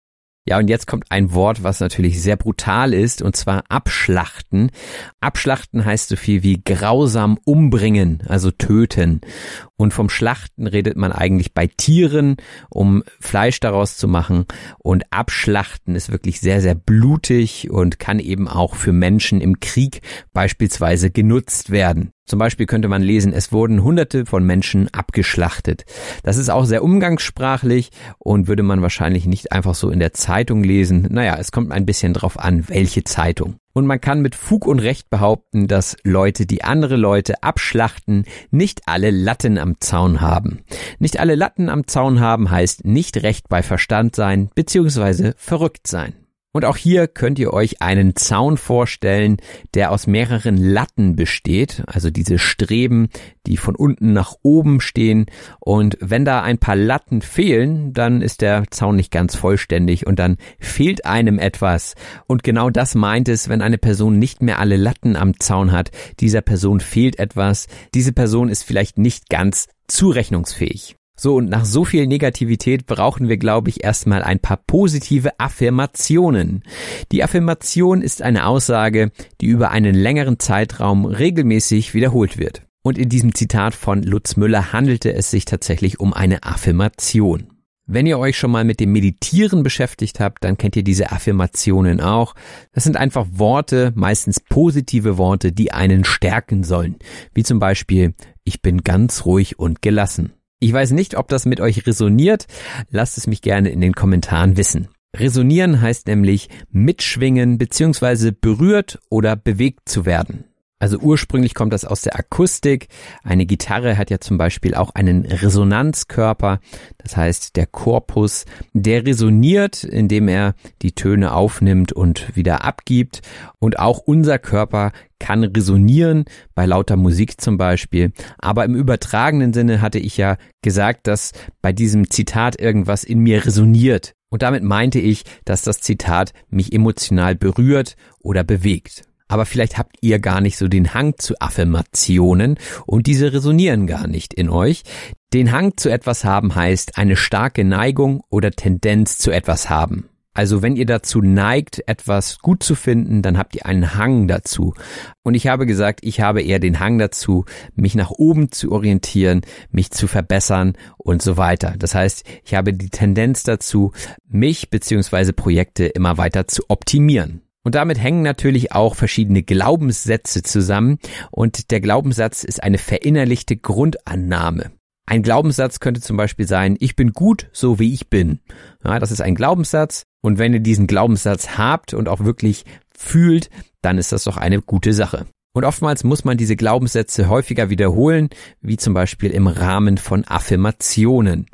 Ja, und jetzt kommt ein Wort, was natürlich sehr brutal ist, und zwar abschlachten. Abschlachten heißt so viel wie grausam umbringen, also töten. Und vom Schlachten redet man eigentlich bei Tieren, um Fleisch daraus zu machen. Und abschlachten ist wirklich sehr, sehr blutig und kann eben auch für Menschen im Krieg beispielsweise genutzt werden. Zum Beispiel könnte man lesen, es wurden hunderte von Menschen abgeschlachtet. Das ist auch sehr umgangssprachlich und würde man wahrscheinlich nicht einfach so in der Zeitung lesen. Naja, es kommt ein bisschen drauf an, welche Zeitung. Und man kann mit Fug und Recht behaupten, dass Leute, die andere Leute abschlachten, nicht alle Latten am Zaun haben. Nicht alle Latten am Zaun haben heißt nicht recht bei Verstand sein, beziehungsweise verrückt sein. Und auch hier könnt ihr euch einen Zaun vorstellen, der aus mehreren Latten besteht, also diese Streben, die von unten nach oben stehen. Und wenn da ein paar Latten fehlen, dann ist der Zaun nicht ganz vollständig und dann fehlt einem etwas. Und genau das meint es, wenn eine Person nicht mehr alle Latten am Zaun hat. Dieser Person fehlt etwas. Diese Person ist vielleicht nicht ganz zurechnungsfähig. So, und nach so viel Negativität brauchen wir, glaube ich, erstmal ein paar positive Affirmationen. Die Affirmation ist eine Aussage, die über einen längeren Zeitraum regelmäßig wiederholt wird. Und in diesem Zitat von Lutz Müller handelte es sich tatsächlich um eine Affirmation. Wenn ihr euch schon mal mit dem Meditieren beschäftigt habt, dann kennt ihr diese Affirmationen auch. Das sind einfach Worte, meistens positive Worte, die einen stärken sollen. Wie zum Beispiel, ich bin ganz ruhig und gelassen. Ich weiß nicht, ob das mit euch resoniert. Lasst es mich gerne in den Kommentaren wissen. Resonieren heißt nämlich mitschwingen bzw. berührt oder bewegt zu werden. Also ursprünglich kommt das aus der Akustik. Eine Gitarre hat ja zum Beispiel auch einen Resonanzkörper. Das heißt, der Korpus, der resoniert, indem er die Töne aufnimmt und wieder abgibt. Und auch unser Körper kann resonieren, bei lauter Musik zum Beispiel. Aber im übertragenen Sinne hatte ich ja gesagt, dass bei diesem Zitat irgendwas in mir resoniert. Und damit meinte ich, dass das Zitat mich emotional berührt oder bewegt aber vielleicht habt ihr gar nicht so den Hang zu Affirmationen und diese resonieren gar nicht in euch. Den Hang zu etwas haben heißt eine starke Neigung oder Tendenz zu etwas haben. Also wenn ihr dazu neigt, etwas gut zu finden, dann habt ihr einen Hang dazu. Und ich habe gesagt, ich habe eher den Hang dazu, mich nach oben zu orientieren, mich zu verbessern und so weiter. Das heißt, ich habe die Tendenz dazu, mich beziehungsweise Projekte immer weiter zu optimieren. Und damit hängen natürlich auch verschiedene Glaubenssätze zusammen und der Glaubenssatz ist eine verinnerlichte Grundannahme. Ein Glaubenssatz könnte zum Beispiel sein, ich bin gut, so wie ich bin. Ja, das ist ein Glaubenssatz und wenn ihr diesen Glaubenssatz habt und auch wirklich fühlt, dann ist das doch eine gute Sache. Und oftmals muss man diese Glaubenssätze häufiger wiederholen, wie zum Beispiel im Rahmen von Affirmationen.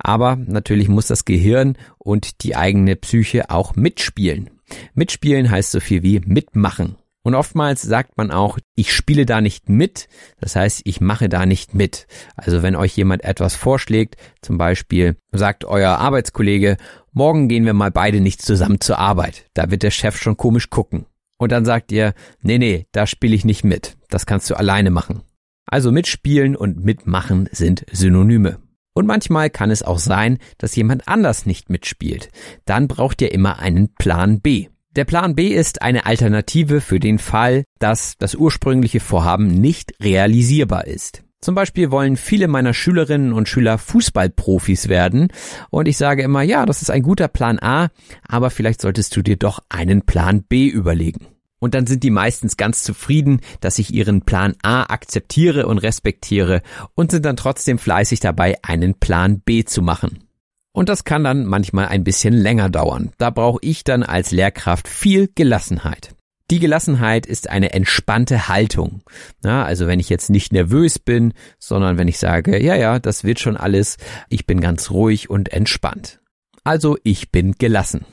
Aber natürlich muss das Gehirn und die eigene Psyche auch mitspielen. Mitspielen heißt so viel wie mitmachen. Und oftmals sagt man auch, ich spiele da nicht mit, das heißt, ich mache da nicht mit. Also wenn euch jemand etwas vorschlägt, zum Beispiel sagt euer Arbeitskollege, morgen gehen wir mal beide nicht zusammen zur Arbeit, da wird der Chef schon komisch gucken. Und dann sagt ihr, nee, nee, da spiele ich nicht mit, das kannst du alleine machen. Also mitspielen und mitmachen sind Synonyme. Und manchmal kann es auch sein, dass jemand anders nicht mitspielt. Dann braucht ihr immer einen Plan B. Der Plan B ist eine Alternative für den Fall, dass das ursprüngliche Vorhaben nicht realisierbar ist. Zum Beispiel wollen viele meiner Schülerinnen und Schüler Fußballprofis werden und ich sage immer, ja, das ist ein guter Plan A, aber vielleicht solltest du dir doch einen Plan B überlegen. Und dann sind die meistens ganz zufrieden, dass ich ihren Plan A akzeptiere und respektiere und sind dann trotzdem fleißig dabei, einen Plan B zu machen. Und das kann dann manchmal ein bisschen länger dauern. Da brauche ich dann als Lehrkraft viel Gelassenheit. Die Gelassenheit ist eine entspannte Haltung. Ja, also wenn ich jetzt nicht nervös bin, sondern wenn ich sage, ja, ja, das wird schon alles, ich bin ganz ruhig und entspannt. Also ich bin gelassen.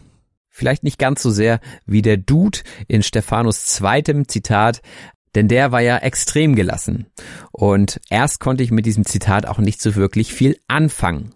Vielleicht nicht ganz so sehr wie der Dude in Stephanus zweitem Zitat, denn der war ja extrem gelassen. Und erst konnte ich mit diesem Zitat auch nicht so wirklich viel anfangen.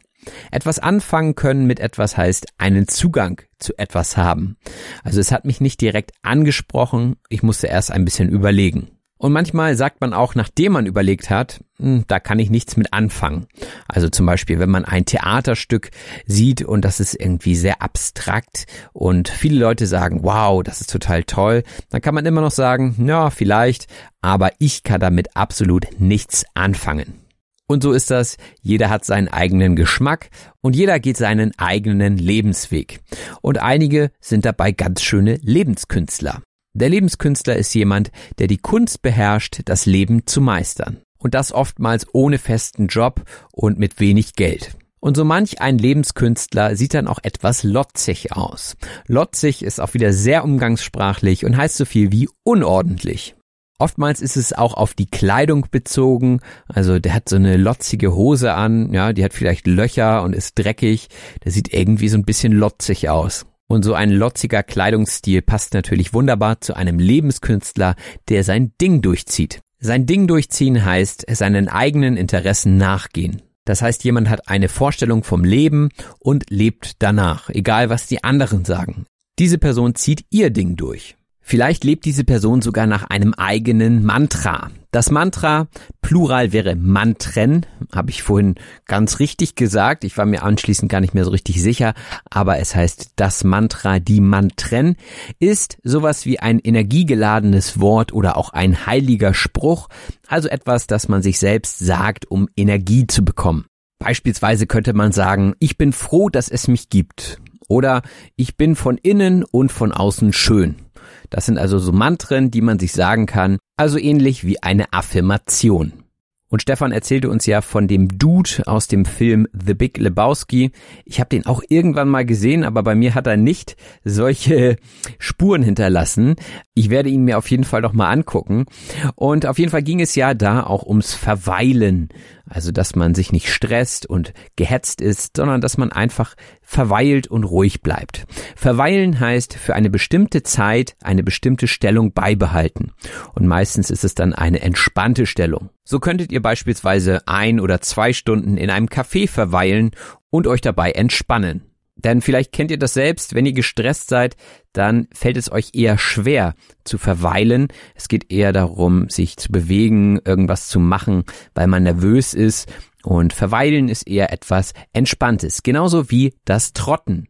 Etwas anfangen können mit etwas heißt einen Zugang zu etwas haben. Also es hat mich nicht direkt angesprochen, ich musste erst ein bisschen überlegen. Und manchmal sagt man auch, nachdem man überlegt hat, hm, da kann ich nichts mit anfangen. Also zum Beispiel, wenn man ein Theaterstück sieht und das ist irgendwie sehr abstrakt und viele Leute sagen, wow, das ist total toll, dann kann man immer noch sagen, ja, vielleicht, aber ich kann damit absolut nichts anfangen. Und so ist das, jeder hat seinen eigenen Geschmack und jeder geht seinen eigenen Lebensweg. Und einige sind dabei ganz schöne Lebenskünstler. Der Lebenskünstler ist jemand, der die Kunst beherrscht, das Leben zu meistern. Und das oftmals ohne festen Job und mit wenig Geld. Und so manch ein Lebenskünstler sieht dann auch etwas lotzig aus. Lotzig ist auch wieder sehr umgangssprachlich und heißt so viel wie unordentlich. Oftmals ist es auch auf die Kleidung bezogen. Also der hat so eine lotzige Hose an, ja, die hat vielleicht Löcher und ist dreckig. Der sieht irgendwie so ein bisschen lotzig aus. Und so ein lotziger Kleidungsstil passt natürlich wunderbar zu einem Lebenskünstler, der sein Ding durchzieht. Sein Ding durchziehen heißt, seinen eigenen Interessen nachgehen. Das heißt, jemand hat eine Vorstellung vom Leben und lebt danach, egal was die anderen sagen. Diese Person zieht ihr Ding durch. Vielleicht lebt diese Person sogar nach einem eigenen Mantra. Das Mantra, Plural wäre Mantren, habe ich vorhin ganz richtig gesagt. Ich war mir anschließend gar nicht mehr so richtig sicher, aber es heißt das Mantra, die Mantren, ist sowas wie ein energiegeladenes Wort oder auch ein heiliger Spruch, also etwas, das man sich selbst sagt, um Energie zu bekommen. Beispielsweise könnte man sagen, ich bin froh, dass es mich gibt. Oder ich bin von innen und von außen schön. Das sind also so Mantren, die man sich sagen kann, also ähnlich wie eine Affirmation. Und Stefan erzählte uns ja von dem Dude aus dem Film The Big Lebowski. Ich habe den auch irgendwann mal gesehen, aber bei mir hat er nicht solche Spuren hinterlassen. Ich werde ihn mir auf jeden Fall noch mal angucken. Und auf jeden Fall ging es ja da auch ums Verweilen. Also, dass man sich nicht stresst und gehetzt ist, sondern dass man einfach verweilt und ruhig bleibt. Verweilen heißt für eine bestimmte Zeit eine bestimmte Stellung beibehalten. Und meistens ist es dann eine entspannte Stellung. So könntet ihr beispielsweise ein oder zwei Stunden in einem Café verweilen und euch dabei entspannen. Denn vielleicht kennt ihr das selbst, wenn ihr gestresst seid, dann fällt es euch eher schwer zu verweilen. Es geht eher darum, sich zu bewegen, irgendwas zu machen, weil man nervös ist. Und verweilen ist eher etwas Entspanntes, genauso wie das Trotten.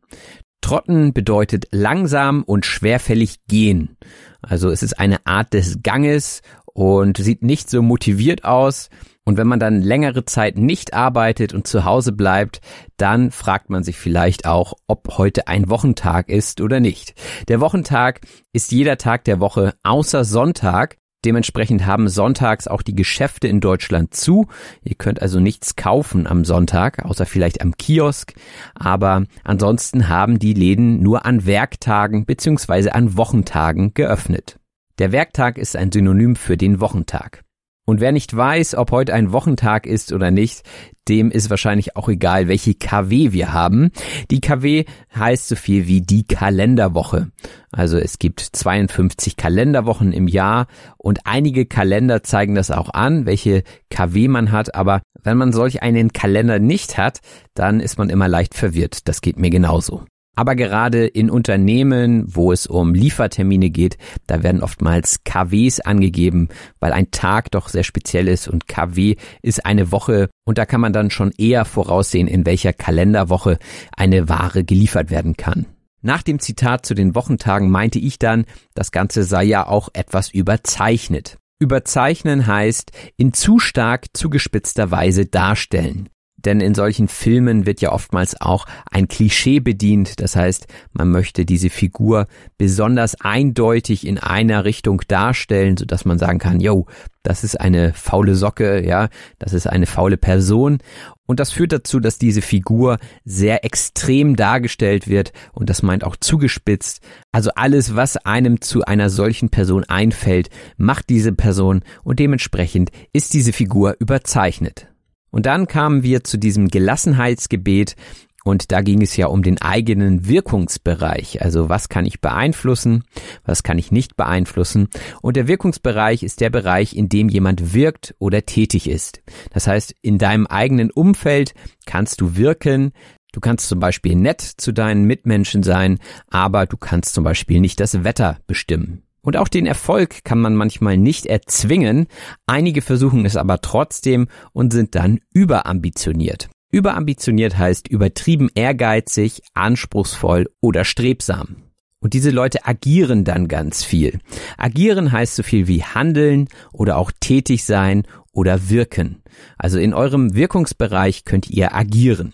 Trotten bedeutet langsam und schwerfällig gehen. Also es ist eine Art des Ganges und sieht nicht so motiviert aus. Und wenn man dann längere Zeit nicht arbeitet und zu Hause bleibt, dann fragt man sich vielleicht auch, ob heute ein Wochentag ist oder nicht. Der Wochentag ist jeder Tag der Woche außer Sonntag. Dementsprechend haben sonntags auch die Geschäfte in Deutschland zu. Ihr könnt also nichts kaufen am Sonntag, außer vielleicht am Kiosk. Aber ansonsten haben die Läden nur an Werktagen beziehungsweise an Wochentagen geöffnet. Der Werktag ist ein Synonym für den Wochentag. Und wer nicht weiß, ob heute ein Wochentag ist oder nicht, dem ist wahrscheinlich auch egal, welche KW wir haben. Die KW heißt so viel wie die Kalenderwoche. Also es gibt 52 Kalenderwochen im Jahr und einige Kalender zeigen das auch an, welche KW man hat. Aber wenn man solch einen Kalender nicht hat, dann ist man immer leicht verwirrt. Das geht mir genauso. Aber gerade in Unternehmen, wo es um Liefertermine geht, da werden oftmals KWs angegeben, weil ein Tag doch sehr speziell ist und KW ist eine Woche und da kann man dann schon eher voraussehen, in welcher Kalenderwoche eine Ware geliefert werden kann. Nach dem Zitat zu den Wochentagen meinte ich dann, das Ganze sei ja auch etwas überzeichnet. Überzeichnen heißt in zu stark zugespitzter Weise darstellen. Denn in solchen Filmen wird ja oftmals auch ein Klischee bedient. Das heißt, man möchte diese Figur besonders eindeutig in einer Richtung darstellen, so dass man sagen kann, yo, das ist eine faule Socke, ja, das ist eine faule Person. Und das führt dazu, dass diese Figur sehr extrem dargestellt wird und das meint auch zugespitzt. Also alles, was einem zu einer solchen Person einfällt, macht diese Person und dementsprechend ist diese Figur überzeichnet. Und dann kamen wir zu diesem Gelassenheitsgebet und da ging es ja um den eigenen Wirkungsbereich. Also was kann ich beeinflussen, was kann ich nicht beeinflussen. Und der Wirkungsbereich ist der Bereich, in dem jemand wirkt oder tätig ist. Das heißt, in deinem eigenen Umfeld kannst du wirken. Du kannst zum Beispiel nett zu deinen Mitmenschen sein, aber du kannst zum Beispiel nicht das Wetter bestimmen. Und auch den Erfolg kann man manchmal nicht erzwingen, einige versuchen es aber trotzdem und sind dann überambitioniert. Überambitioniert heißt übertrieben ehrgeizig, anspruchsvoll oder strebsam. Und diese Leute agieren dann ganz viel. Agieren heißt so viel wie handeln oder auch tätig sein oder wirken. Also in eurem Wirkungsbereich könnt ihr agieren.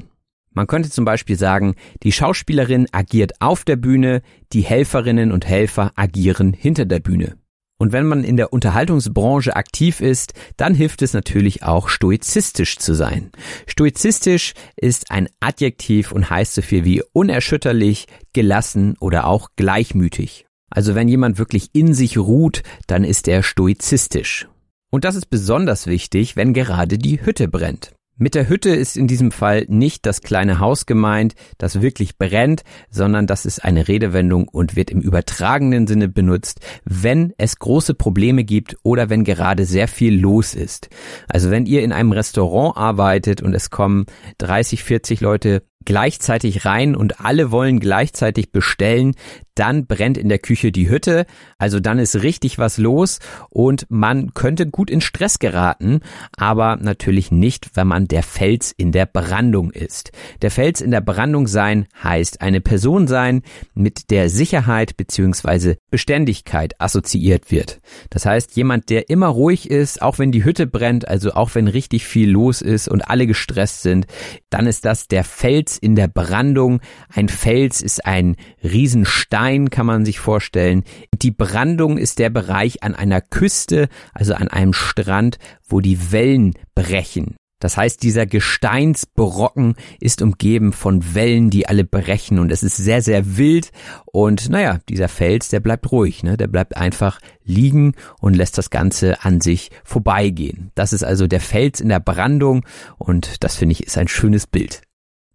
Man könnte zum Beispiel sagen, die Schauspielerin agiert auf der Bühne, die Helferinnen und Helfer agieren hinter der Bühne. Und wenn man in der Unterhaltungsbranche aktiv ist, dann hilft es natürlich auch stoizistisch zu sein. Stoizistisch ist ein Adjektiv und heißt so viel wie unerschütterlich, gelassen oder auch gleichmütig. Also wenn jemand wirklich in sich ruht, dann ist er stoizistisch. Und das ist besonders wichtig, wenn gerade die Hütte brennt. Mit der Hütte ist in diesem Fall nicht das kleine Haus gemeint, das wirklich brennt, sondern das ist eine Redewendung und wird im übertragenen Sinne benutzt, wenn es große Probleme gibt oder wenn gerade sehr viel los ist. Also wenn ihr in einem Restaurant arbeitet und es kommen 30, 40 Leute gleichzeitig rein und alle wollen gleichzeitig bestellen, dann brennt in der Küche die Hütte, also dann ist richtig was los und man könnte gut in Stress geraten, aber natürlich nicht, wenn man der Fels in der Brandung ist. Der Fels in der Brandung sein heißt eine Person sein, mit der Sicherheit bzw. Beständigkeit assoziiert wird. Das heißt, jemand, der immer ruhig ist, auch wenn die Hütte brennt, also auch wenn richtig viel los ist und alle gestresst sind, dann ist das der Fels in der Brandung. Ein Fels ist ein Riesenstein, kann man sich vorstellen. Die Brandung ist der Bereich an einer Küste, also an einem Strand, wo die Wellen brechen. Das heißt, dieser Gesteinsbrocken ist umgeben von Wellen, die alle brechen und es ist sehr, sehr wild und naja, dieser Fels, der bleibt ruhig, ne? der bleibt einfach liegen und lässt das Ganze an sich vorbeigehen. Das ist also der Fels in der Brandung und das finde ich ist ein schönes Bild.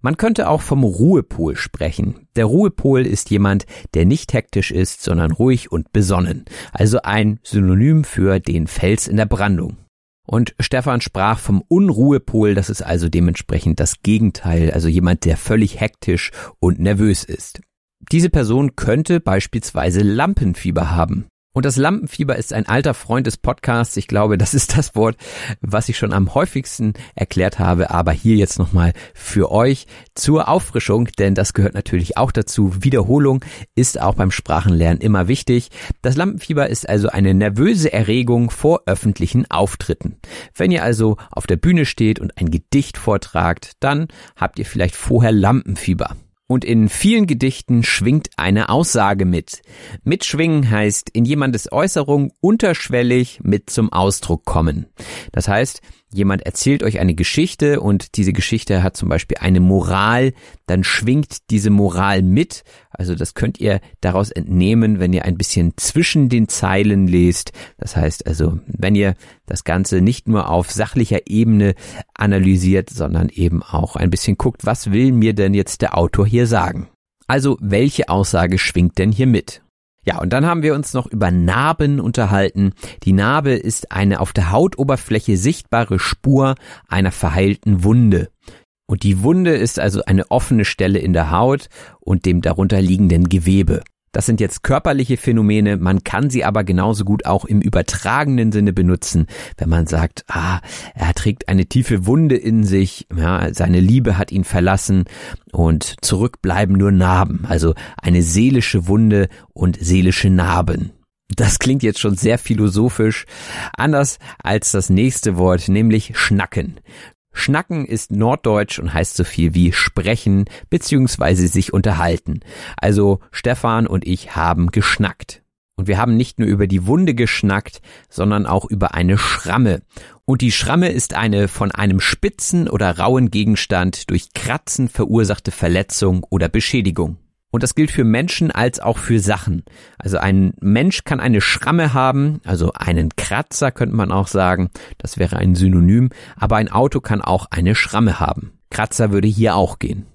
Man könnte auch vom Ruhepol sprechen. Der Ruhepol ist jemand, der nicht hektisch ist, sondern ruhig und besonnen. Also ein Synonym für den Fels in der Brandung. Und Stefan sprach vom Unruhepol, das ist also dementsprechend das Gegenteil, also jemand, der völlig hektisch und nervös ist. Diese Person könnte beispielsweise Lampenfieber haben. Und das Lampenfieber ist ein alter Freund des Podcasts. Ich glaube, das ist das Wort, was ich schon am häufigsten erklärt habe. Aber hier jetzt nochmal für euch zur Auffrischung, denn das gehört natürlich auch dazu. Wiederholung ist auch beim Sprachenlernen immer wichtig. Das Lampenfieber ist also eine nervöse Erregung vor öffentlichen Auftritten. Wenn ihr also auf der Bühne steht und ein Gedicht vortragt, dann habt ihr vielleicht vorher Lampenfieber. Und in vielen Gedichten schwingt eine Aussage mit. Mitschwingen heißt in jemandes Äußerung unterschwellig mit zum Ausdruck kommen. Das heißt, jemand erzählt euch eine Geschichte und diese Geschichte hat zum Beispiel eine Moral, dann schwingt diese Moral mit. Also das könnt ihr daraus entnehmen, wenn ihr ein bisschen zwischen den Zeilen lest. Das heißt also, wenn ihr das Ganze nicht nur auf sachlicher Ebene analysiert, sondern eben auch ein bisschen guckt, was will mir denn jetzt der Autor hier sagen? Also welche Aussage schwingt denn hier mit? Ja, und dann haben wir uns noch über Narben unterhalten. Die Narbe ist eine auf der Hautoberfläche sichtbare Spur einer verheilten Wunde. Und die Wunde ist also eine offene Stelle in der Haut und dem darunter liegenden Gewebe. Das sind jetzt körperliche Phänomene, man kann sie aber genauso gut auch im übertragenen Sinne benutzen, wenn man sagt, ah, er trägt eine tiefe Wunde in sich, ja, seine Liebe hat ihn verlassen und zurückbleiben nur Narben, also eine seelische Wunde und seelische Narben. Das klingt jetzt schon sehr philosophisch, anders als das nächste Wort, nämlich schnacken. Schnacken ist norddeutsch und heißt so viel wie sprechen bzw. sich unterhalten. Also Stefan und ich haben geschnackt. Und wir haben nicht nur über die Wunde geschnackt, sondern auch über eine Schramme. Und die Schramme ist eine von einem spitzen oder rauen Gegenstand durch Kratzen verursachte Verletzung oder Beschädigung. Und das gilt für Menschen als auch für Sachen. Also ein Mensch kann eine Schramme haben, also einen Kratzer könnte man auch sagen, das wäre ein Synonym, aber ein Auto kann auch eine Schramme haben. Kratzer würde hier auch gehen.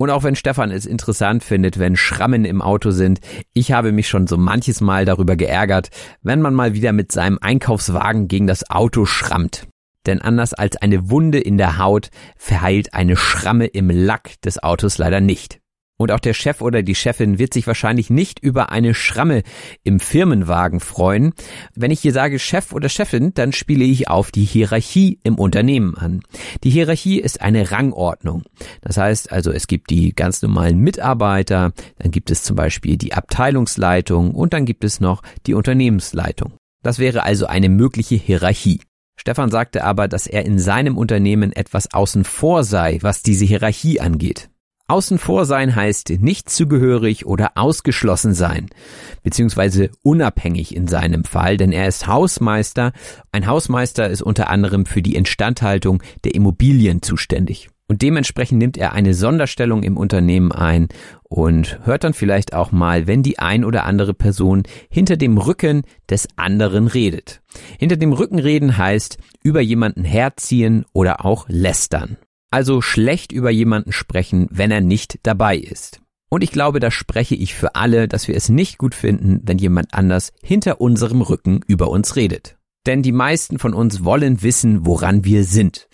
Und auch wenn Stefan es interessant findet, wenn Schrammen im Auto sind, ich habe mich schon so manches Mal darüber geärgert, wenn man mal wieder mit seinem Einkaufswagen gegen das Auto schrammt. Denn anders als eine Wunde in der Haut verheilt eine Schramme im Lack des Autos leider nicht. Und auch der Chef oder die Chefin wird sich wahrscheinlich nicht über eine Schramme im Firmenwagen freuen. Wenn ich hier sage Chef oder Chefin, dann spiele ich auf die Hierarchie im Unternehmen an. Die Hierarchie ist eine Rangordnung. Das heißt also, es gibt die ganz normalen Mitarbeiter, dann gibt es zum Beispiel die Abteilungsleitung und dann gibt es noch die Unternehmensleitung. Das wäre also eine mögliche Hierarchie. Stefan sagte aber, dass er in seinem Unternehmen etwas außen vor sei, was diese Hierarchie angeht. Außen vor sein heißt nicht zugehörig oder ausgeschlossen sein, beziehungsweise unabhängig in seinem Fall, denn er ist Hausmeister. Ein Hausmeister ist unter anderem für die Instandhaltung der Immobilien zuständig. Und dementsprechend nimmt er eine Sonderstellung im Unternehmen ein und hört dann vielleicht auch mal, wenn die ein oder andere Person hinter dem Rücken des anderen redet. Hinter dem Rücken reden heißt über jemanden herziehen oder auch lästern. Also schlecht über jemanden sprechen, wenn er nicht dabei ist. Und ich glaube, da spreche ich für alle, dass wir es nicht gut finden, wenn jemand anders hinter unserem Rücken über uns redet. Denn die meisten von uns wollen wissen, woran wir sind.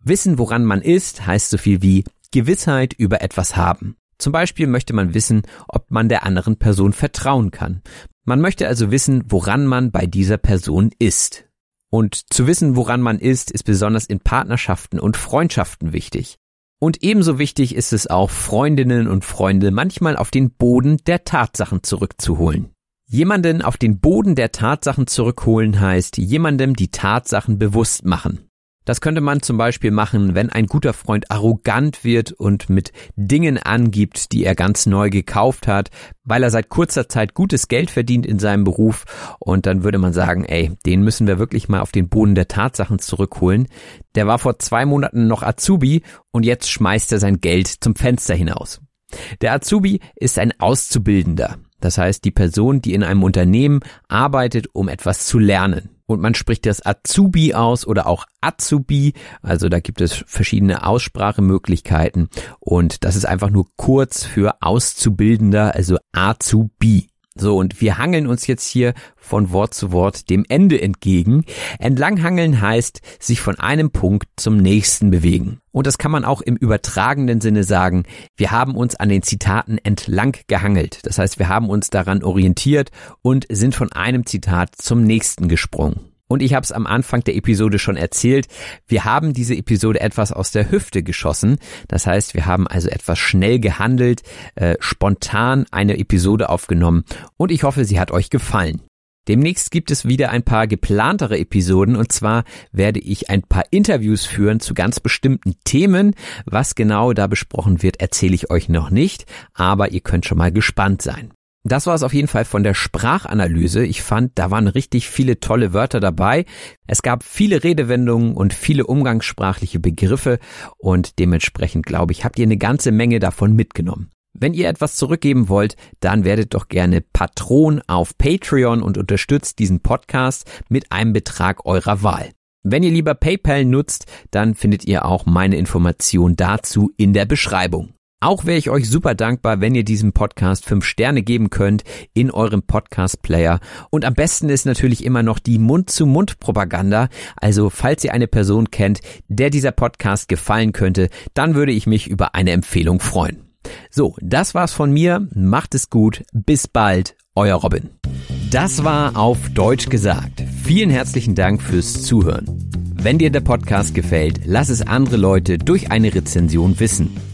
Wissen, woran man ist, heißt so viel wie Gewissheit über etwas haben. Zum Beispiel möchte man wissen, ob man der anderen Person vertrauen kann. Man möchte also wissen, woran man bei dieser Person ist. Und zu wissen, woran man ist, ist besonders in Partnerschaften und Freundschaften wichtig. Und ebenso wichtig ist es auch, Freundinnen und Freunde manchmal auf den Boden der Tatsachen zurückzuholen. Jemanden auf den Boden der Tatsachen zurückholen heißt, jemandem die Tatsachen bewusst machen. Das könnte man zum Beispiel machen, wenn ein guter Freund arrogant wird und mit Dingen angibt, die er ganz neu gekauft hat, weil er seit kurzer Zeit gutes Geld verdient in seinem Beruf und dann würde man sagen, ey, den müssen wir wirklich mal auf den Boden der Tatsachen zurückholen. Der war vor zwei Monaten noch Azubi und jetzt schmeißt er sein Geld zum Fenster hinaus. Der Azubi ist ein Auszubildender. Das heißt, die Person, die in einem Unternehmen arbeitet, um etwas zu lernen und man spricht das Azubi aus oder auch Azubi. Also da gibt es verschiedene Aussprachemöglichkeiten und das ist einfach nur kurz für Auszubildender, also Azubi. So, und wir hangeln uns jetzt hier von Wort zu Wort dem Ende entgegen. Entlanghangeln heißt, sich von einem Punkt zum nächsten bewegen. Und das kann man auch im übertragenen Sinne sagen. Wir haben uns an den Zitaten entlang gehangelt. Das heißt, wir haben uns daran orientiert und sind von einem Zitat zum nächsten gesprungen. Und ich habe es am Anfang der Episode schon erzählt, wir haben diese Episode etwas aus der Hüfte geschossen. Das heißt, wir haben also etwas schnell gehandelt, äh, spontan eine Episode aufgenommen und ich hoffe, sie hat euch gefallen. Demnächst gibt es wieder ein paar geplantere Episoden und zwar werde ich ein paar Interviews führen zu ganz bestimmten Themen. Was genau da besprochen wird, erzähle ich euch noch nicht, aber ihr könnt schon mal gespannt sein. Das war es auf jeden Fall von der Sprachanalyse. Ich fand, da waren richtig viele tolle Wörter dabei. Es gab viele Redewendungen und viele umgangssprachliche Begriffe und dementsprechend glaube ich, habt ihr eine ganze Menge davon mitgenommen. Wenn ihr etwas zurückgeben wollt, dann werdet doch gerne Patron auf Patreon und unterstützt diesen Podcast mit einem Betrag eurer Wahl. Wenn ihr lieber PayPal nutzt, dann findet ihr auch meine Information dazu in der Beschreibung. Auch wäre ich euch super dankbar, wenn ihr diesem Podcast fünf Sterne geben könnt in eurem Podcast-Player. Und am besten ist natürlich immer noch die Mund-zu-Mund-Propaganda. Also falls ihr eine Person kennt, der dieser Podcast gefallen könnte, dann würde ich mich über eine Empfehlung freuen. So, das war's von mir. Macht es gut. Bis bald. Euer Robin. Das war auf Deutsch gesagt. Vielen herzlichen Dank fürs Zuhören. Wenn dir der Podcast gefällt, lass es andere Leute durch eine Rezension wissen.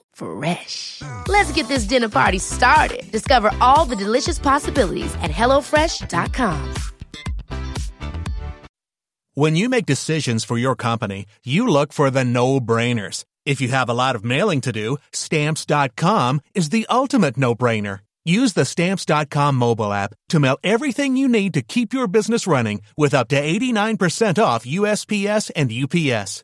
Fresh. Let's get this dinner party started. Discover all the delicious possibilities at hellofresh.com. When you make decisions for your company, you look for the no-brainers. If you have a lot of mailing to do, stamps.com is the ultimate no-brainer. Use the stamps.com mobile app to mail everything you need to keep your business running with up to 89% off USPS and UPS.